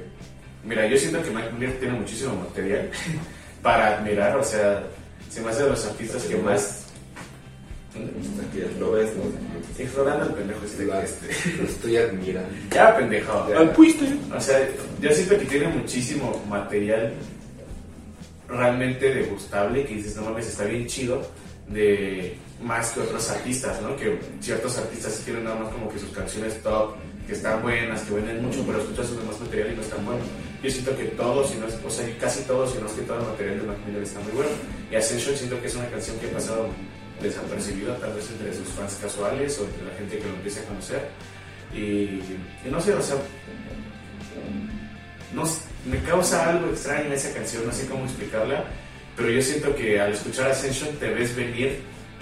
mira, yo siento que Mac Miller tiene muchísimo material para admirar, o sea, se me hace de los artistas que más Aquí lo ves, ¿no? Ignorando al pendejo este. Lo, este. lo estoy admirando. Ya, pendejo. Ya. Al puiste. O sea, yo siento que tiene muchísimo material realmente degustable que dices, no mames, está bien chido, de más que otros artistas, ¿no? Que ciertos artistas tienen nada más como que sus canciones top, que están buenas, que venden mucho, pero escuchas su demás material y no están buenos. Yo siento que todos, si no es, o sea, casi todos, si no es que todo el material de Mac Miller está muy bueno. Y Ascension siento que es una canción que ha pasado desapercibida tal vez entre sus fans casuales o entre la gente que lo empieza a conocer. Y, no sé, o sea, no, s- me causa algo extraño esa canción, no sé cómo explicarla, pero yo siento que al escuchar Ascension te ves venir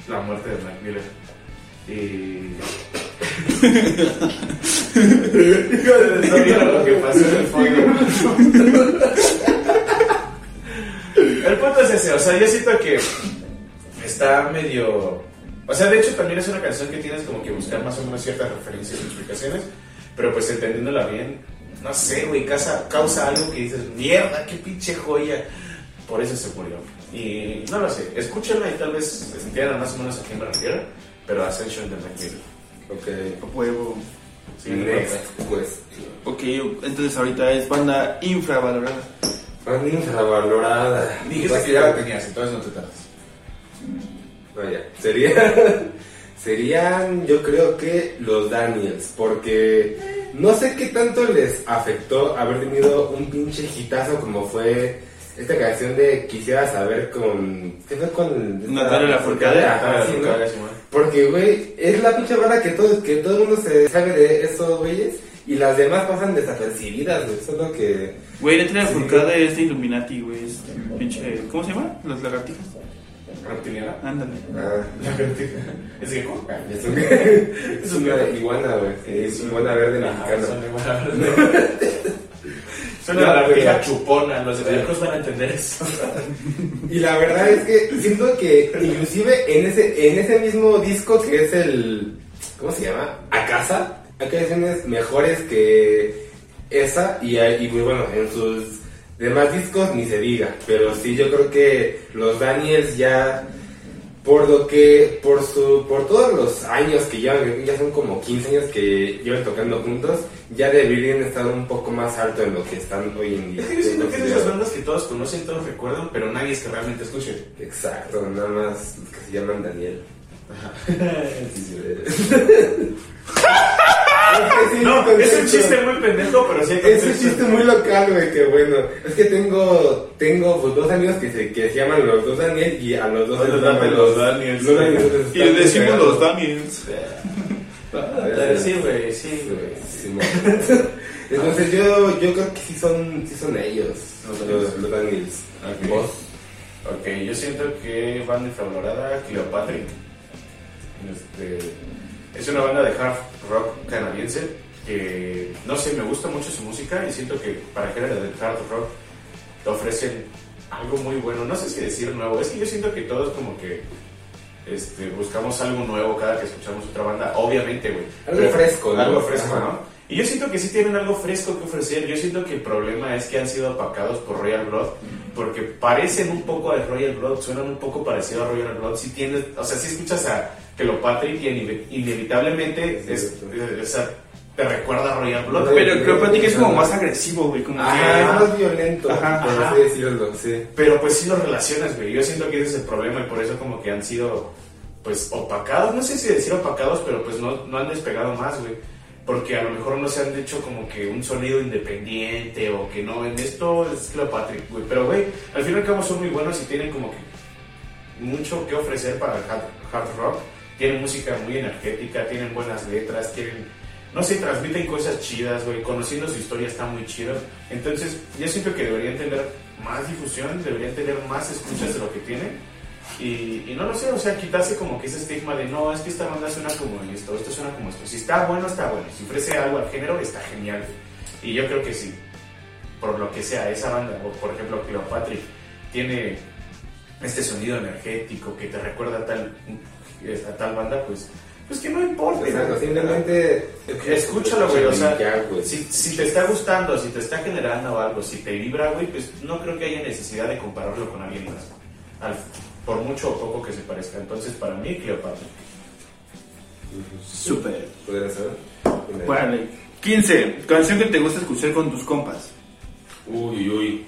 la muerte de Mac Miller. Y. no mira lo que pasó en el fondo. El punto es ese, o sea, yo siento que está medio. O sea, de hecho, también es una canción que tienes como que buscar más o menos ciertas referencias y explicaciones, pero pues entendiéndola bien, no sé, güey, causa, causa algo que dices, mierda, qué pinche joya. Por eso se murió. Y no lo sé, escúchenla y tal vez entiendan más o menos a quién me refiero, pero Ascension de McMillan. Ok. A huevo. Sí. Pues, Ok, entonces ahorita es banda infravalorada. fan infravalorada. Dijiste que ya la tenías, entonces no te tardas. Vaya, sería, serían yo creo que los Daniels, porque no sé qué tanto les afectó haber tenido un pinche hitazo como fue esta canción de Quisiera saber con... ¿Qué fue con...? Natalia Lafourcade. Ajá, sí, ¿no? Natalia. Porque, güey, es la pinche banda que todo, que todo el mundo se sabe de estos güeyes y las demás pasan desapercibidas, güey. Solo que... Güey, la tele Sí. Furcade es de Illuminati, güey. Pinche. ¿Cómo se llama? Las lagartijas. Reptiliana. Ándale. Ah, La reptiliana. ¿Es gecko? es, un- es una iguana, güey. Es iguana verde mexicana. son igual. Son una No, lagartija pero- chupona, los viejos van a entender eso. Y la verdad es que siento que inclusive en ese, en ese mismo disco que es el... ¿Cómo se llama? A casa. Hay canciones mejores que esa y, y pues bueno, en sus demás discos ni se diga. Pero sí, yo creo que los Daniels ya... Por lo que, por su, por todos los años que llevan, ya son como 15 años que llevan tocando juntos, ya deberían estar un poco más alto en lo que están hoy en día. Es que yo siento que es de esas bandas que todos conocen, todos recuerdan, pero nadie es que realmente escuche. Exacto, nada más los que se llaman Daniel. Sí, sí. Es que sí, No, es un chiste muy pendejo, pero sí Es un chiste muy local, güey, que bueno. Es que tengo, tengo pues, dos amigos que se, que se llaman los dos Daniel y a los dos Los les llaman llaman los Daniels. los Daniels, Y le decimos cagados. los Daniels. Ah, Sí, güey, sí, güey. Sí, Entonces yo, yo creo que sí son, sí son ellos, Los los, Daniels. los, Daniels. Ok. ¿Vos? Ok, yo siento que banda infravalorada, Cleopatra. Este, es una banda de hard rock canadiense que, no sé, me gusta mucho su música y siento que para el género de hard rock te ofrecen algo muy bueno. No sé si decir nuevo, es que yo siento que todos como que este, buscamos algo nuevo cada que escuchamos otra banda, obviamente, güey. Algo fresco, ¿no? Algo fresco, Ajá. ¿no? Y yo siento que sí tienen algo fresco que ofrecer. Yo siento que el problema es que han sido opacados por Royal Blood, porque parecen un poco a Royal Blood, suenan un poco parecido a Royal Blood. Si tienes, o sea, si escuchas a Cleopatra y inevi- inevitablemente es- eh, o sea, te recuerda a Royal Blood. Pero Cleopatra es como más agresivo, güey. Como Ajá, que. es más violento, Ajá, por ajá. así decirlo, sí. Pero pues sí los relacionas, güey. Yo siento que ese es el problema y por eso como que han sido, pues, opacados. No sé si decir opacados, pero pues no, no han despegado más, güey. Porque a lo mejor no se han hecho como que un sonido independiente o que no, en esto es Cleopatra, güey. Pero, güey, al fin y al cabo son muy buenos y tienen como que mucho que ofrecer para el hard, hard rock. Tienen música muy energética, tienen buenas letras, tienen... No sé, transmiten cosas chidas, güey. Conociendo su historia está muy chido. Entonces, yo siento que deberían tener más difusión, deberían tener más escuchas de lo que tienen. Y, no lo sé, o sea, quitarse como que ese estigma de no, es que esta banda suena como esto, esto suena como esto. Si está bueno, está bueno. Si ofrece algo al género, está genial. Y yo creo que sí, por lo que sea, esa banda, o por ejemplo Cleopatra, tiene este sonido energético que te recuerda tal, a tal banda, pues, pues que no importa. Exacto, simplemente... Escúchalo, güey, o sea, si, si te está gustando, si te está generando algo, si te vibra, güey, pues no creo que haya necesidad de compararlo con alguien más. Al- por mucho o poco que se parezca. Entonces, para mí, Cleopatra. Súper. ¿Podría ser? Vale. 15. Canción que te gusta escuchar con tus compas. Uy, uy.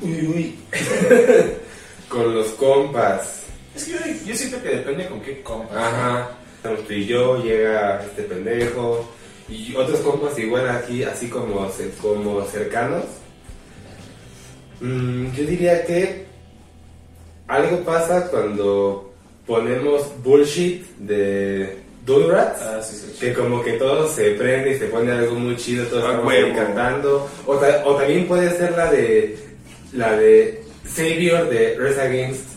Uy, uy. con los compas. Es que yo, yo siento que depende con qué compas. Ajá. Tú y yo, llega este pendejo. Y otros compas igual aquí, así como, como cercanos. Mm, yo diría que algo pasa cuando ponemos bullshit de Donuts. Ah, sí, sí. Que como que todo se prende y se pone algo muy chido, todos Ah, estamos cantando. O, ta- o también puede ser la de la de Savior de Res Against.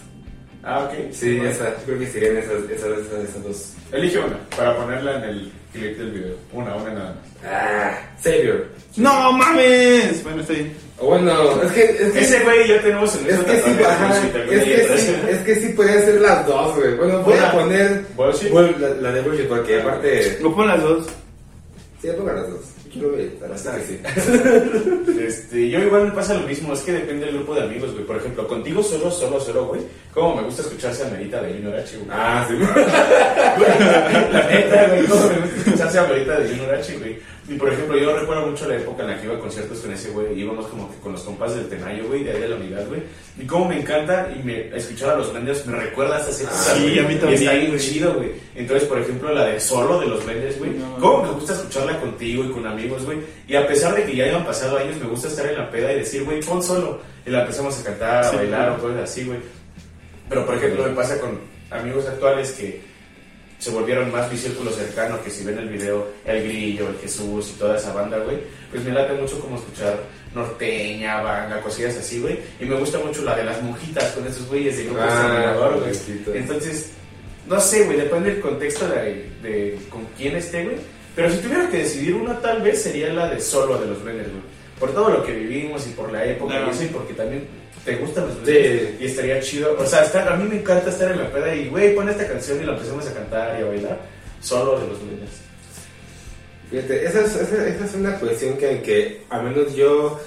Ah, ok. Sí, Bueno. esa, yo creo que serían esas, esas, esas, esas dos. Elige una para ponerla en el clip del video. Una, una nada más. Ah, Savior. ¡No mames! Bueno, está bien. O bueno, es que, es que, Ese güey ya tenemos en es que sí, es que sí, es que sí podrían ser las dos, güey. Bueno, voy a poner la, la de Bullshit porque aparte, Lo pon las dos. sí, pongan las dos. Quiero ver, hasta que sí. Este, yo igual me pasa lo mismo, es que depende del grupo de amigos, güey. Por ejemplo, contigo solo, solo, solo, güey. Como me gusta escucharse a Merita de Junior H, güey. Ah, sí. La neta, güey, cómo me gusta escucharse a Merita de Junior H, güey. Y por ejemplo, yo recuerdo mucho la época en la que iba a conciertos con ese güey. Íbamos como que con los compas del Tenayo, güey, de ahí de la unidad, güey. Y cómo me encanta y me escuchar a los Blenders me recuerda a esas épocas. Sí, güey. a mí Y también, está bien chido, güey. Entonces, por ejemplo, la de solo de los Blenders, güey. No. ¿Cómo me gusta escucharla contigo y con amigos, güey? Y a pesar de que ya hayan pasado años, me gusta estar en la peda y decir, güey, pon solo. Y la empezamos a cantar, a Sí, bailar o cosas así, güey. Pero, por ejemplo, me pasa con amigos actuales que se volvieron más mi círculo cercano, que si ven el video El Grillo, El Jesús y toda esa banda, güey, pues me late mucho como escuchar norteña, banda, cosillas así, güey. Y me gusta mucho la de las monjitas con esos güeyes de grupo Ah, güey. Entonces, no sé, güey, depende del contexto de, de con quién esté, güey. Pero si tuviera que decidir una, tal vez sería la de solo de los Blenders, güey. Por todo lo que vivimos y por la época Claro. y eso, y porque también te gustan los Sí. Blenders. Y estaría chido. O sea, estar- a mí me encanta estar en la peda y, güey, pon esta canción y la empezamos a cantar y a bailar. Solo de los Blenders. Fíjate, esa es, esa, esa es una cuestión que, que al menos yo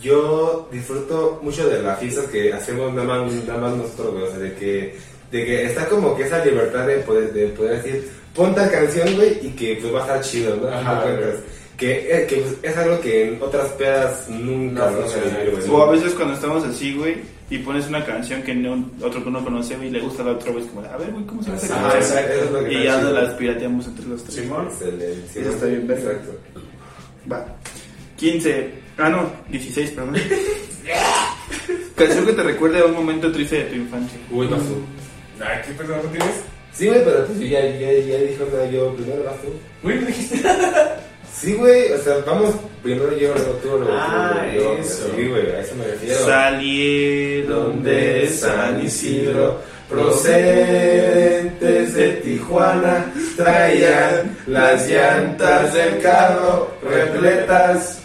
yo disfruto mucho de las fiestas que hacemos nada más, nada más nosotros, güey, o sea, de que, de que está como que esa libertad de poder, de poder decir, pon tal canción, güey, y que pues va a estar chido, ¿no? Ajá, Al Que, eh, que pues, es algo que en otras pedas nunca No vas güey. O a veces cuando estamos así, güey, y pones una canción que no, otro que no conoce, güey, y le gusta a la otra, güey, es como, a ver, güey, ¿cómo se llama esa Ah, exacto, eso es lo que Y ya nos las pirateamos entre los tres. Simón. Excelente. Eso está bien, verga. Exacto. Va. 15. Ah, no, 16, perdón. Canción que te recuerde a un momento triste de tu infancia. Uy, pasó. Ay, ¿qué perdón no tienes? Sí, güey, pero pues yo ya, ya, ya dijo nada, yo primero vas tú. Güey, no dijiste Sí, güey, o sea, vamos primero yo, luego tú, luego Ah, tú, luego yo. eso. Sí, güey, a eso me refiero. Salieron de San Isidro, procedentes de Tijuana, traían las llantas del carro repletas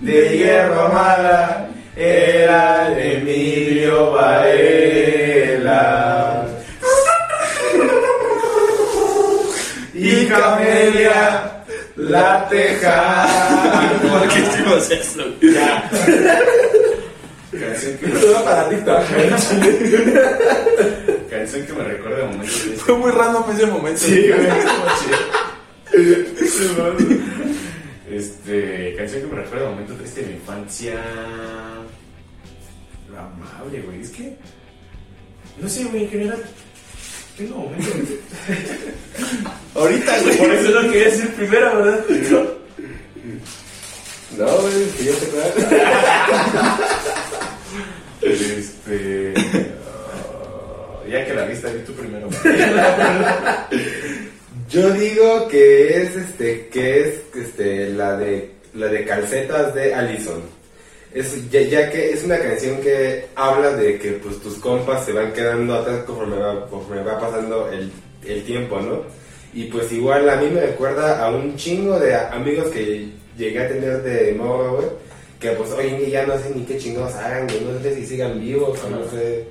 de hierro mala. Era Emilio Varela. Y Camelia la tejana. ¿Por qué hicimos eso? Ya. Canción que me, Todo para TikTok. canción que me recuerda de momentos tristes. Fue muy random ese momento. Sí, güey. Este, canción que me recuerda a un momento triste de mi infancia. La amable, güey. Es que. No sé, güey, en general. Tengo momentos. Ahorita, güey. Por eso no quería decir primero, ¿verdad? No, güey, que yo te. Este. ah, ya que la viste, di tú primero. Yo digo que es este, que es este la de la de calcetas de Allison. Es, ya, ya que es una canción que habla de que pues tus compas se van quedando atrás conforme va, conforme va pasando el, el tiempo, ¿no? Y pues igual a mí me recuerda a un chingo de amigos que llegué a tener de morro, güey. Que pues hoy en día ya no sé ni qué chingados hagan, güey. No sé si sigan vivos o no sé.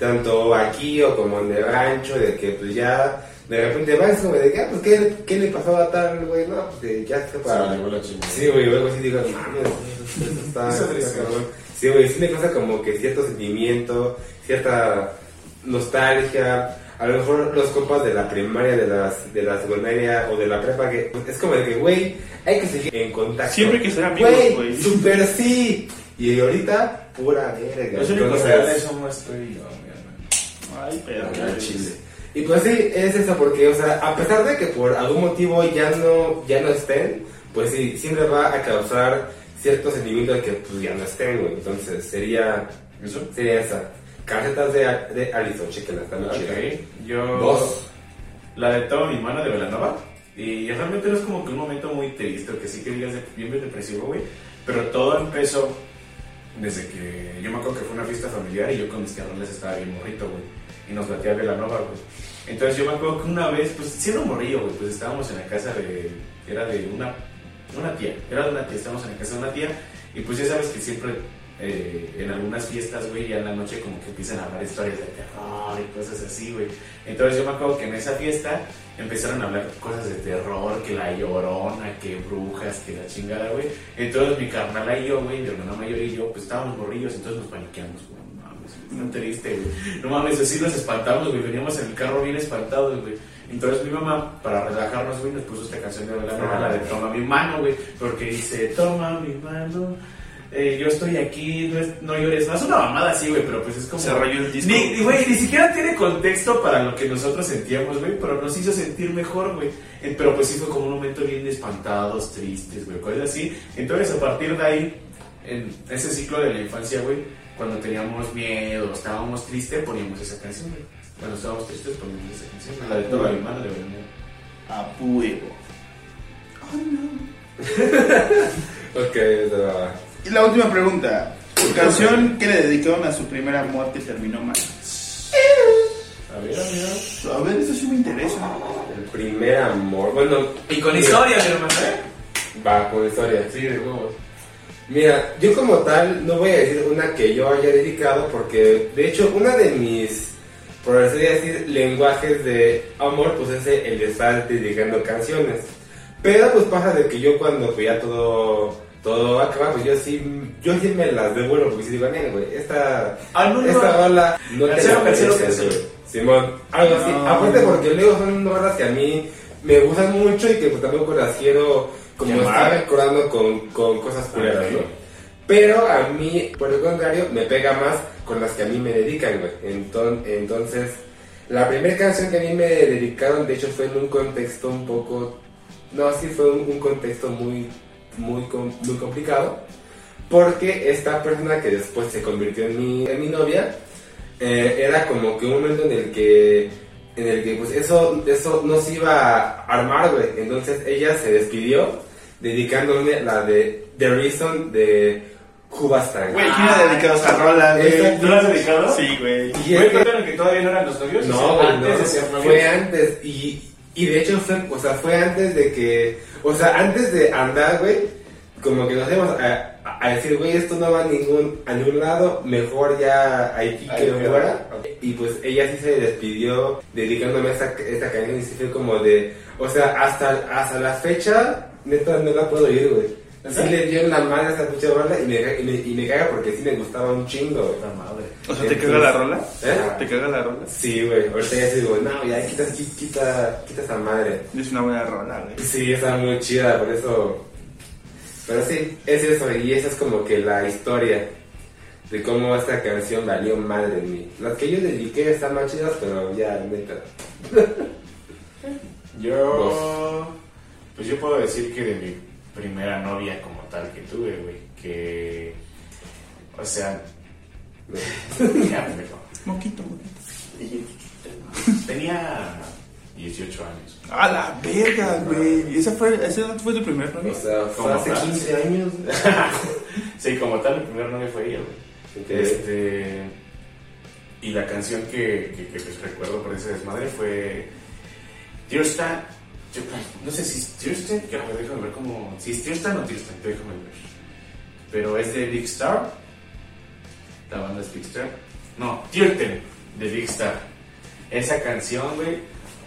Tanto aquí o como en el rancho, de que pues ya de repente vas como de que, ah, pues ¿qué, qué le pasó a tal, güey? No, pues que ya se Se para. llevó la. Sí, güey, luego sí digo, mames, eso, eso está, Eso está cabrón. Sí, güey, sí me causa como que cierto sentimiento, cierta, nostalgia, a lo mejor los compas de la primaria, de, las, de la secundaria o de la prepa, que es como de que, güey, hay que seguir en contacto. Siempre que ser amigos, güey. Super sí. Y ahorita, pura verga. Los únicos Entonces, reales somos tú y yo, mi hermano. Ay, pero. Ah, chile. Y pues sí, es eso, porque, o sea, a pesar de que por algún motivo ya no, ya no estén, pues sí, siempre va a causar cierto sentimiento de que pues ya no estén, güey. Entonces sería, ¿Eso? sería esa. Casetas de, de Alison, chequenla, está muy chida. Ok, yo... Dos. La de Toda mi mano de Velanova. Y realmente no es como que un momento muy triste, que sí que digas de- bien depresivo, güey. Pero todo empezó desde que yo me acuerdo que fue una fiesta familiar y yo con mis carnales estaba bien morrito, güey. Y nos batía Velanova, güey. Entonces yo me acuerdo que una vez, pues siendo morrillo, güey, pues estábamos en la casa de. Era de una, una tía, era de una tía, estábamos en la casa de una tía. Y pues ya sabes que siempre eh, en algunas fiestas, güey, ya en la noche como que empiezan a hablar historias de terror y cosas así, güey. Entonces yo me acuerdo que en esa fiesta empezaron a hablar cosas de terror, que la llorona, que brujas, que la chingada, güey. Entonces mi carnal y yo, güey, mi hermana mayor y yo, pues estábamos morrillos, entonces nos paniqueamos, güey. No no triste, güey. No mames, así nos espantamos, güey. Veníamos en el carro bien espantados, güey. Entonces mi mamá, para relajarnos, güey, nos puso esta canción de Belanova, la de Toma mi mano, güey. Porque dice, toma mi mano, eh, yo estoy aquí, no, es- no llores más. Una mamada así, güey, pero pues es como... Se rayó el disco. Ni, güey, ni siquiera tiene contexto para lo que nosotros sentíamos, güey, pero nos hizo sentir mejor, güey. Eh, Pero pues sí fue como un momento bien espantados, tristes, güey, cosas así. Entonces, a partir de ahí, en ese ciclo de la infancia, güey, cuando teníamos miedo, estábamos tristes, poníamos esa canción, güey. Cuando estábamos tristes, poníamos esa canción. La de toda mi mano de Belanova. A huevo. Ay, no. Ok, va. Y la última pregunta. Canción que le dedicaron a su primer amor que terminó mal. A ver, amigo. A ver, eso sí me interesa. El primer amor. Bueno, Y con historia, mi hermano, ¿eh? Va, con historia. Sí, de huevos. Mira, yo como tal no voy a decir una que yo haya dedicado porque de hecho una de mis, por así decir, lenguajes de amor pues es el de estar dedicando canciones. Pero pues pasa de que yo cuando pues ya todo, todo acaba pues yo sí, yo sí me las devuelvo porque si digo, "Nel, güey, esta, Ah, no, no. esta ola no te Cancelo, la güey". Simón, algo así. No. Aparte porque luego son rolas que a mí me gustan mucho y que pues tampoco las quiero como estar recordando con, con cosas culeras. ¿no? Pero a mí, por el contrario, me pega más con las que a mí me dedican, güey. Enton- Entonces, la primera canción que a mí me dedicaron, de hecho, fue en un contexto un poco... No, sí fue un, un contexto muy, muy, muy complicado. Porque esta persona que después se convirtió en mi, en mi novia, eh, era como que un momento en el que en el que pues eso eso no se iba a armar güey entonces ella se despidió dedicándome la de The Reason de Cubastan Güey, ¿quién ha dedicado esa rola, güey? Esa- ¿Tú la has dedicado? Sí, güey. Y Güey, es que- ¿cuentan que todavía no eran los novios? no, güey, antes no, de ser novios. fue antes y, y de hecho fue, o sea, fue antes de que, o sea, antes de andar, güey, como que nos íbamos a, a- decir, güey, esto no va a ningún, a ningún lado, mejor ya aquí Ahí que fuera. Y pues ella sí se despidió dedicándome a esta, esta canción y sí fue como de, o sea, hasta, hasta la fecha, neta, no la puedo ir, güey. Sí ¿Neta? le dio en la madre a esa pinche banda y me, y, me, y me caga porque sí me gustaba un chingo, güey. Puta madre. O sea, ¿te caga la rola? ¿Eh? ¿Te caga la rola? Sí, güey, ahorita ya sí digo, no, ya quita, quita, quita esa madre. Es una buena rola, güey. Sí, está muy chida, por eso. Pero sí, es eso, y esa es como que la historia de cómo esta canción valió madre en mí. Las que yo dediqué están más chidas, pero ya, neta. Yo. Pues yo puedo decir que de mi primera novia como tal que tuve, güey, que. O sea. ya. Moquito, moquito. Tenía 18 años. A la verga, güey. ¿Esa fue, ¿Esa fue tu primer novio? O sea, fue ¿Cómo hace fue? 15 años. Sí, como tal, mi primera novia fue ella, güey. Ok. Este. Y la canción que, que, que, pues, recuerdo por ese desmadre fue. Yo- no sé si es güey, déjame ver cómo. Si es Dear Stan o Dear Stan, déjame ver. Pero es de Big Star. La banda es Big Star. No, Stan, de Big Star. Esa canción, güey.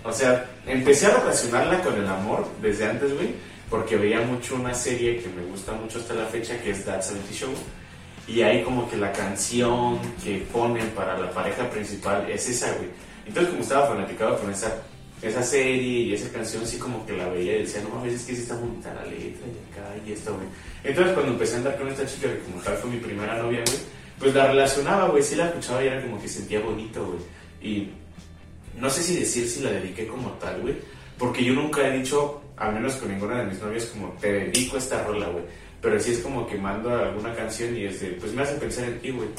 O sea, empecé a relacionarla con el amor desde antes, güey. Porque veía mucho una serie que me gusta mucho hasta la fecha, que es That 70 Show. y ahí como que la canción que ponen para la pareja principal es esa, güey. Entonces como estaba fanaticado con esa, esa serie y esa canción, sí como que la veía y decía, no mames, es que sí está bonita la letra y acá y esto, güey. Entonces cuando empecé a andar con esta chica, que como tal fue mi primera novia, güey, pues la relacionaba, güey, sí la escuchaba y era como que sentía bonito, güey. Y no sé si decir si la dediqué como tal, güey, porque yo nunca he dicho, al menos con ninguna de mis novias, como te dedico esta rola, güey. Pero sí es como que mando alguna canción y es de, pues me hace pensar en ti, güey.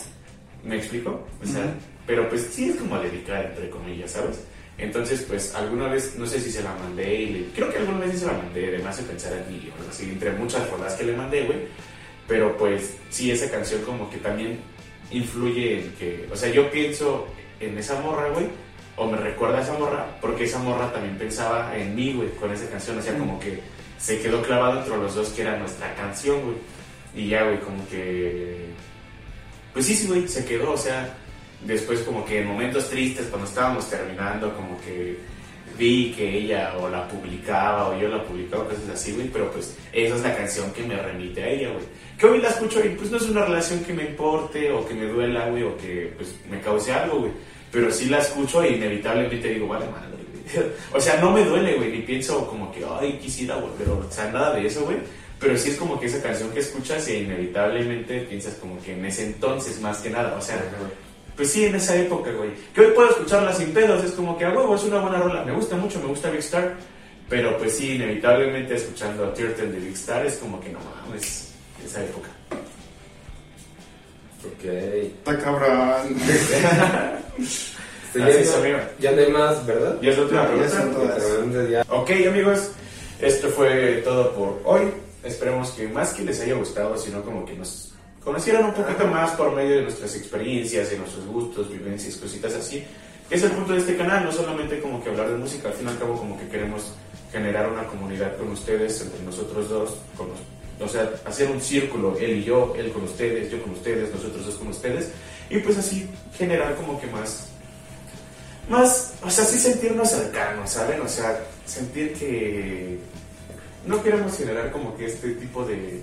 ¿Me explico? O sea, pero pues sí es como dedicada, entre comillas, ¿sabes? Entonces, pues alguna vez, no sé si se la mandé, y le- creo que alguna vez sí se la mandé, de me hace pensar en ti, o así, entre muchas rolas que le mandé, güey. Pero pues sí, esa canción como que también influye en que, o sea, yo pienso en esa morra, güey, o me recuerda a esa morra, porque esa morra también pensaba en mí, güey, con esa canción, o sea, como que se quedó clavado entre los dos que era nuestra canción, güey. Y ya, güey, como que... Pues sí, sí, güey, se quedó, o sea, después como que en momentos tristes, cuando estábamos terminando, como que vi que ella o la publicaba o yo la publicaba, cosas así, güey, pero pues esa es la canción que me remite a ella, güey. Que hoy la escucho y pues no es una relación que me importe o que me duela, güey, o que pues me cause algo, güey. Pero sí la escucho e inevitablemente digo, vale, madre. O sea, no me duele, güey, ni pienso como que, ay, quisiera volver, o sea, nada de eso, güey. Pero sí es como que esa canción que escuchas e inevitablemente piensas como que en ese entonces más que nada, o sea, pues sí, en esa época, güey. Que hoy puedo escucharla sin pedos, es como que a huevo, es una buena rola. Me gusta mucho, me gusta Big Star. Pero pues sí, inevitablemente escuchando a Turtle de Big Star es como que no mames, esa época. Ok. Está cabrón. Así ya, es, no, amigo. ya no hay más, ¿verdad? ¿Ya es la última pregunta? Ok, amigos, esto fue todo por hoy. Esperemos que más que les haya gustado, sino como que nos conocieran un poquito más por medio de nuestras experiencias, de nuestros gustos, vivencias, cositas así. Es el punto de este canal, no solamente como que hablar de música, al fin y al cabo como que queremos generar una comunidad con ustedes, entre nosotros dos, con los- o sea, hacer un círculo, él y yo, él con ustedes, yo con ustedes, nosotros dos con ustedes, y pues así generar como que más más, o sea, sí sentirnos cercanos, ¿saben? O sea, sentir que no queremos generar como que este tipo de,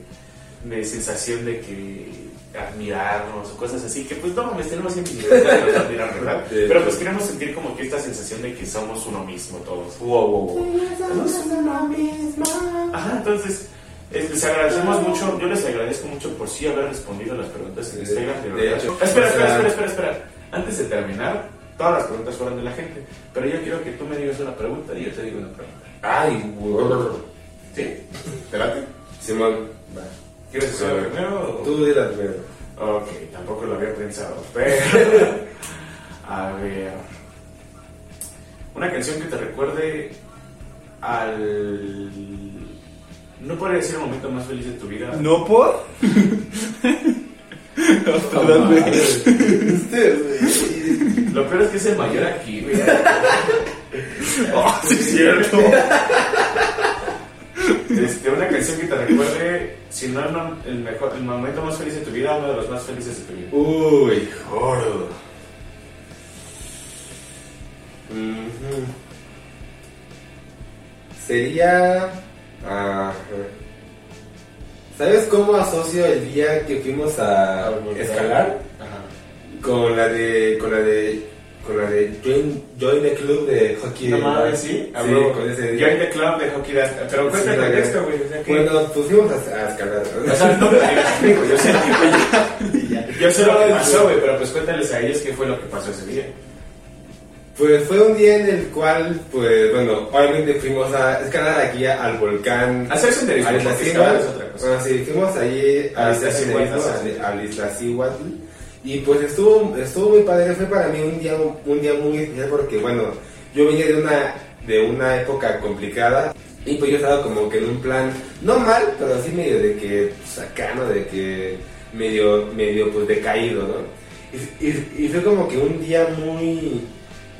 de sensación de que admirarnos o cosas así, que pues no mames, tenemos siempre admirar, ¿verdad? Pero pues queremos sentir como que esta sensación de que somos uno mismo todos. Wow, wow, wow. Ajá, entonces, les agradecemos mucho, yo les agradezco mucho por sí haber respondido a las preguntas en Instagram. De de verdad. hecho, espera, espera, espera, espera, espera. Antes de terminar, todas las preguntas fueron de la gente, pero yo quiero que tú me digas una pregunta y yo te digo una pregunta. Ay, wow. ¿Sí? ¿Te late? Simón, va. ¿Quieres hacerlo primero? o- Tú di la primera. Ok, tampoco lo había pensado, pero... A ver... Una canción que te recuerde al... No podría decir el momento más feliz de tu vida. ¿No por? Perdón, güey. Ustedes, güey. Lo peor es que es el mayor aquí, güey. Oh, sí, es cierto. Este, una canción que te recuerde, si no el, mejor, el momento más feliz de tu vida, uno de los más felices de tu vida. Uy, gordo. Sería. Ah, ¿Sabes cómo asocio el día que fuimos a escalar? Ajá. Con la de. Con la de. Con la de Join, join the Club de Hockey. No mames, sí. Sí, con ese día. Join the Club de Hockey Dance. Pero cuenta el contexto, güey. O sea, que... Bueno, pues fuimos a, a escalar. O sea, no me digas conmigo, yo sé, yo sé lo que pasó, güey, pero pues cuéntales a ellos qué fue lo que pasó ese día. Pues fue un día en el cual, pues bueno, obviamente fuimos a escalar aquí al volcán. Hacer senderismo, a porque Cihuatl. escalar es otra cosa. Bueno, sí, fuimos allí A a Isla Cihuatl, a Isla. Y pues estuvo, estuvo muy padre, fue para mí un día, un día muy especial porque bueno, yo venía de una, de una época complicada y pues yo estaba como que en un plan, no mal, pero así medio de que, pues acá, ¿no? De que medio, medio pues decaído, ¿no? Y, y- y fue como que un día muy,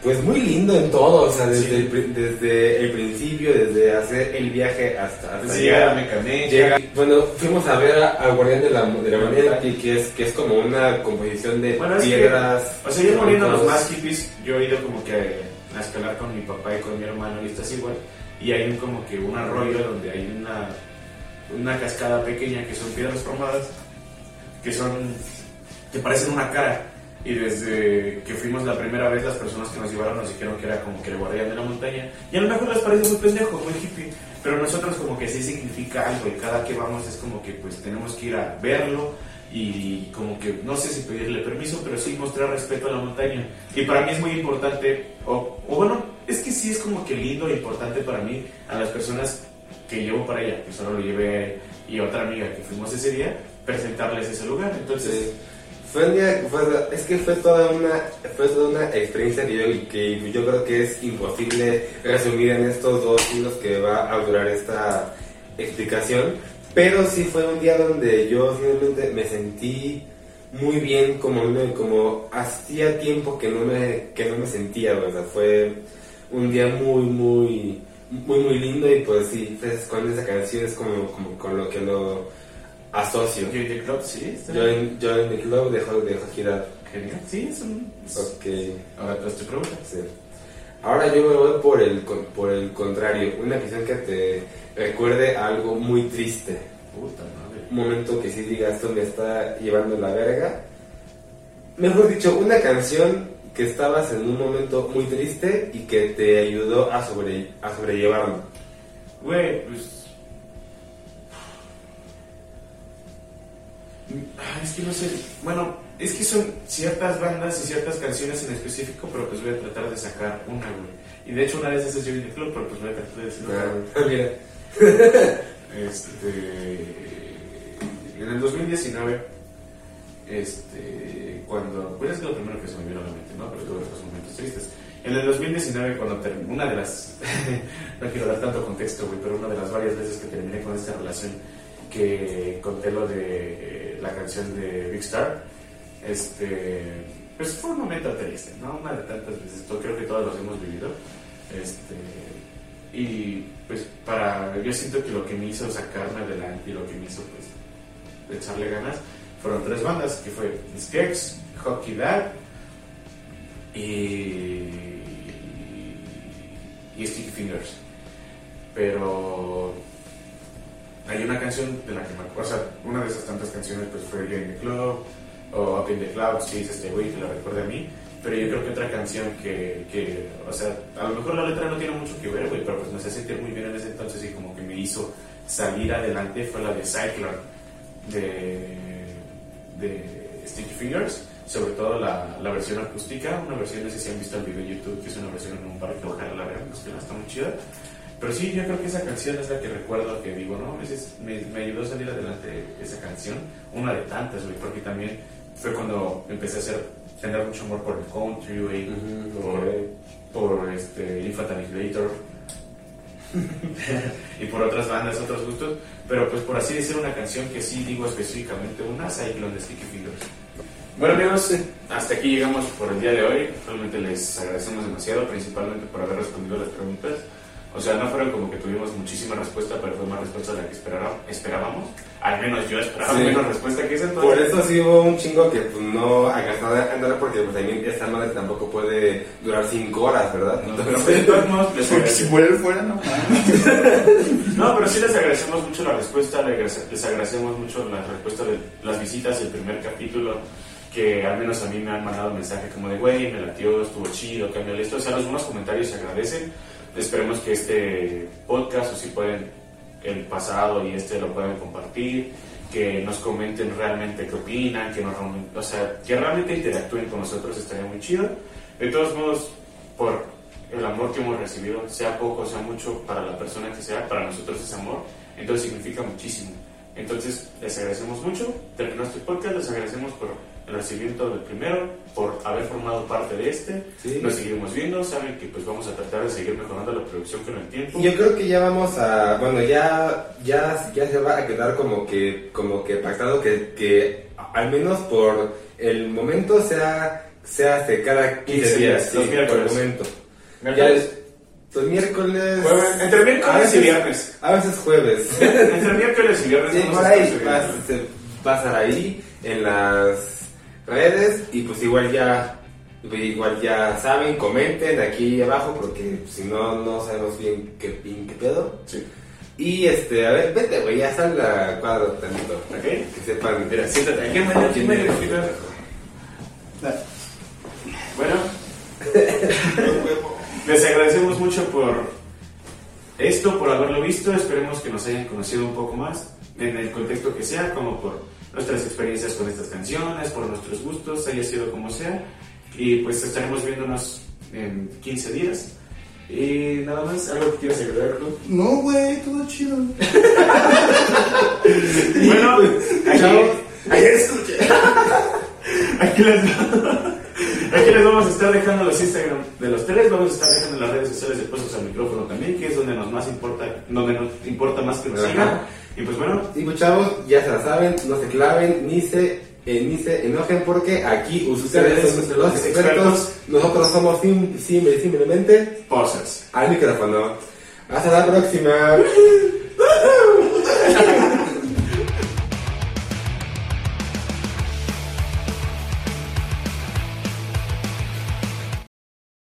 pues muy lindo en todo, o sea, desde, Sí. el, desde el principio, desde hacer el viaje hasta, hasta llegar. llega la mecanecha. Llega- bueno, fuimos a ver a- al Guardián de la, de la Moneda, que, que es, que es como una composición de Bueno, es que, piedras. o sea, yo muriendo los más hippies, yo he ido como que a escalar con mi papá y con mi hermano y estás igual. Y hay un como que un arroyo donde hay una, una cascada pequeña que son piedras formadas, que son que parecen una cara. Y desde que fuimos la primera vez, las personas que nos llevaron nos dijeron que era como que el guardián de la montaña. Y a lo mejor les parece muy pendejo, muy hippie. Pero nosotros como que sí significa algo y cada que vamos es como que pues tenemos que ir a verlo y como que no sé si pedirle permiso, pero sí mostrar respeto a la montaña. Y para mí es muy importante, o, o bueno, es que sí es como que lindo e importante para mí a las personas que llevo para allá, que solo lo llevé y otra amiga que fuimos ese día, presentarles ese lugar. Entonces... Sí. Fue un día, fue, es que fue toda una, fue toda una experiencia que yo, que yo creo que es imposible resumir en estos dos siglos que va a durar esta explicación. Pero sí fue un día donde yo finalmente me sentí muy bien, como, como hacía tiempo que no me, que no me sentía, o fue un día muy, muy, muy, muy lindo y pues sí, pues, con esa canción es como, como con lo que lo asocio. Join the Club, sí, Join, join the club, dejo, dejo girar. genial. Sí, es un... Ok, Ahora tú te preguntas. sí. Ahora yo me voy por el, por el contrario, una canción que te recuerde a algo muy triste. Puta madre. Un momento que sí digas, esto me está llevando la verga. Mejor dicho, una canción que estabas en un momento muy triste y que te ayudó a, sobre, a sobrellevarlo. Güey, pues. Ah, es que no sé. Bueno, es que son ciertas bandas y ciertas canciones en específico, pero pues voy a tratar de sacar una, güey. Y de hecho, una de esas es Join the Club, pero pues voy a tratar de decir otra. Mira. Este. En el 2019, este. Cuando. Pues es lo primero que se me vino a la mente, ¿no? Pero tuve otros momentos tristes. En el 2019, cuando terminé. Una de las. no quiero dar tanto contexto, güey, pero una de las varias veces que terminé con esta relación, que conté lo de canción de Big Star, este. Pues fue un momento triste, ¿no? Una de tantas veces. Creo que todos los hemos vivido. Este. Y pues para, yo siento que lo que me hizo sacarme adelante y lo que me hizo pues echarle ganas fueron tres bandas, que fue Skeks, Hockey Dad y, y Sticky Fingers. Pero hay una canción de la que me acuerdo, o sea, una de esas tantas canciones pues fue Yo in the Club o Up in the Clouds, que dice este güey que la recuerda a mí. Pero yo creo que otra canción que, que, o sea, a lo mejor la letra no tiene mucho que ver, güey, pero pues me hacía sentir muy bien en ese entonces y como que me hizo salir adelante fue la de Cyclone de, de Sticky Fingers, sobre todo la, la versión acústica, una versión, no sé si han visto el video en YouTube, que es una versión en un bar que ojalá la vean, pues que no está muy chida. Pero sí, yo creo que esa canción es la que recuerdo que digo, no, me, me ayudó a salir adelante esa canción, una de tantas, güey, porque también fue cuando empecé a hacer, tener mucho amor por el country, güey, Ujú, por, ok. por este, Infant Annihilator y por otras bandas, otros gustos, pero pues por así decir una canción que sí digo específicamente, una Cyclone de Sticky Fingers. Bueno amigos, hasta aquí llegamos por el día de hoy, realmente les agradecemos demasiado, principalmente por haber respondido las preguntas. O sea, no fueron como que tuvimos muchísima respuesta, pero fue más respuesta de la que esperábamos. Al menos yo esperaba Sí. menos respuesta que esa. Por entonces- eso sí hubo un chingo que pues, no alcanzó a andar porque pues, también esta madre tampoco puede durar 5 horas, ¿verdad? No, pero les Porque si agradecemos. muere fuera, no. No, pero sí les agradecemos mucho la respuesta, les agradecemos mucho la respuesta de las visitas del primer capítulo, que al menos a mí me han mandado mensaje como de, güey, me latió, estuvo chido, cambió esto. O sea, los buenos comentarios se agradecen. Esperemos que este podcast, o si pueden, el pasado y este lo puedan compartir, que nos comenten realmente qué opinan, que o sea, que realmente interactúen con nosotros, estaría muy chido. De todos modos, por el amor que hemos recibido, sea poco, sea mucho, para la persona que sea, para nosotros es amor, entonces significa muchísimo. Entonces, les agradecemos mucho. Terminó este podcast, les agradecemos por el recibimiento del primero, por haber formado parte de este. Sí. Nos seguiremos viendo, saben que pues vamos a tratar de seguir mejorando la producción con el tiempo. Y Yo creo que ya vamos a, bueno, ya, ya, ya se va a quedar como que, como que pactado que, que al menos por el momento sea, sea hace cada 15 15 días, sí, los por miércoles. el momento. Miércoles. Ya, los miércoles. Jueves, entre miércoles a veces- y viernes. A veces jueves. Entre miércoles y viernes. Sí, por a ahí vas, se- estar ahí en las redes y pues igual ya igual ya saben, comenten aquí abajo porque si no no sabemos bien qué, bien qué pedo. Sí. Y este, a ver, vete güey, ya sal a cuadro tantito. ¿Ok? Que sepan. Mira, siéntate aquí medio. Bueno, les agradecemos mucho por esto, por haberlo visto. Esperemos que nos hayan conocido un poco más en el contexto que sea, como por nuestras experiencias con estas canciones, por nuestros gustos, haya sido como sea. Y pues estaremos viéndonos en 15 días. Y nada más, algo que quieras agregar, ¿no? No, güey, todo chido. Bueno, aquí, Ahí escuché. aquí les, aquí les vamos a estar dejando los Instagram de los tres, vamos a estar dejando las redes sociales de puestos al micrófono también, que es donde nos más importa, donde nos importa más que nos Ajá. sigan. Y pues bueno, Y pues chavos, ya se la saben, no se claven, ni se, eh, ni se enojen porque aquí ustedes, Ustedes son los expertos, expertos. nosotros somos sim- sim- simplemente posas. al micrófono. Hasta la próxima.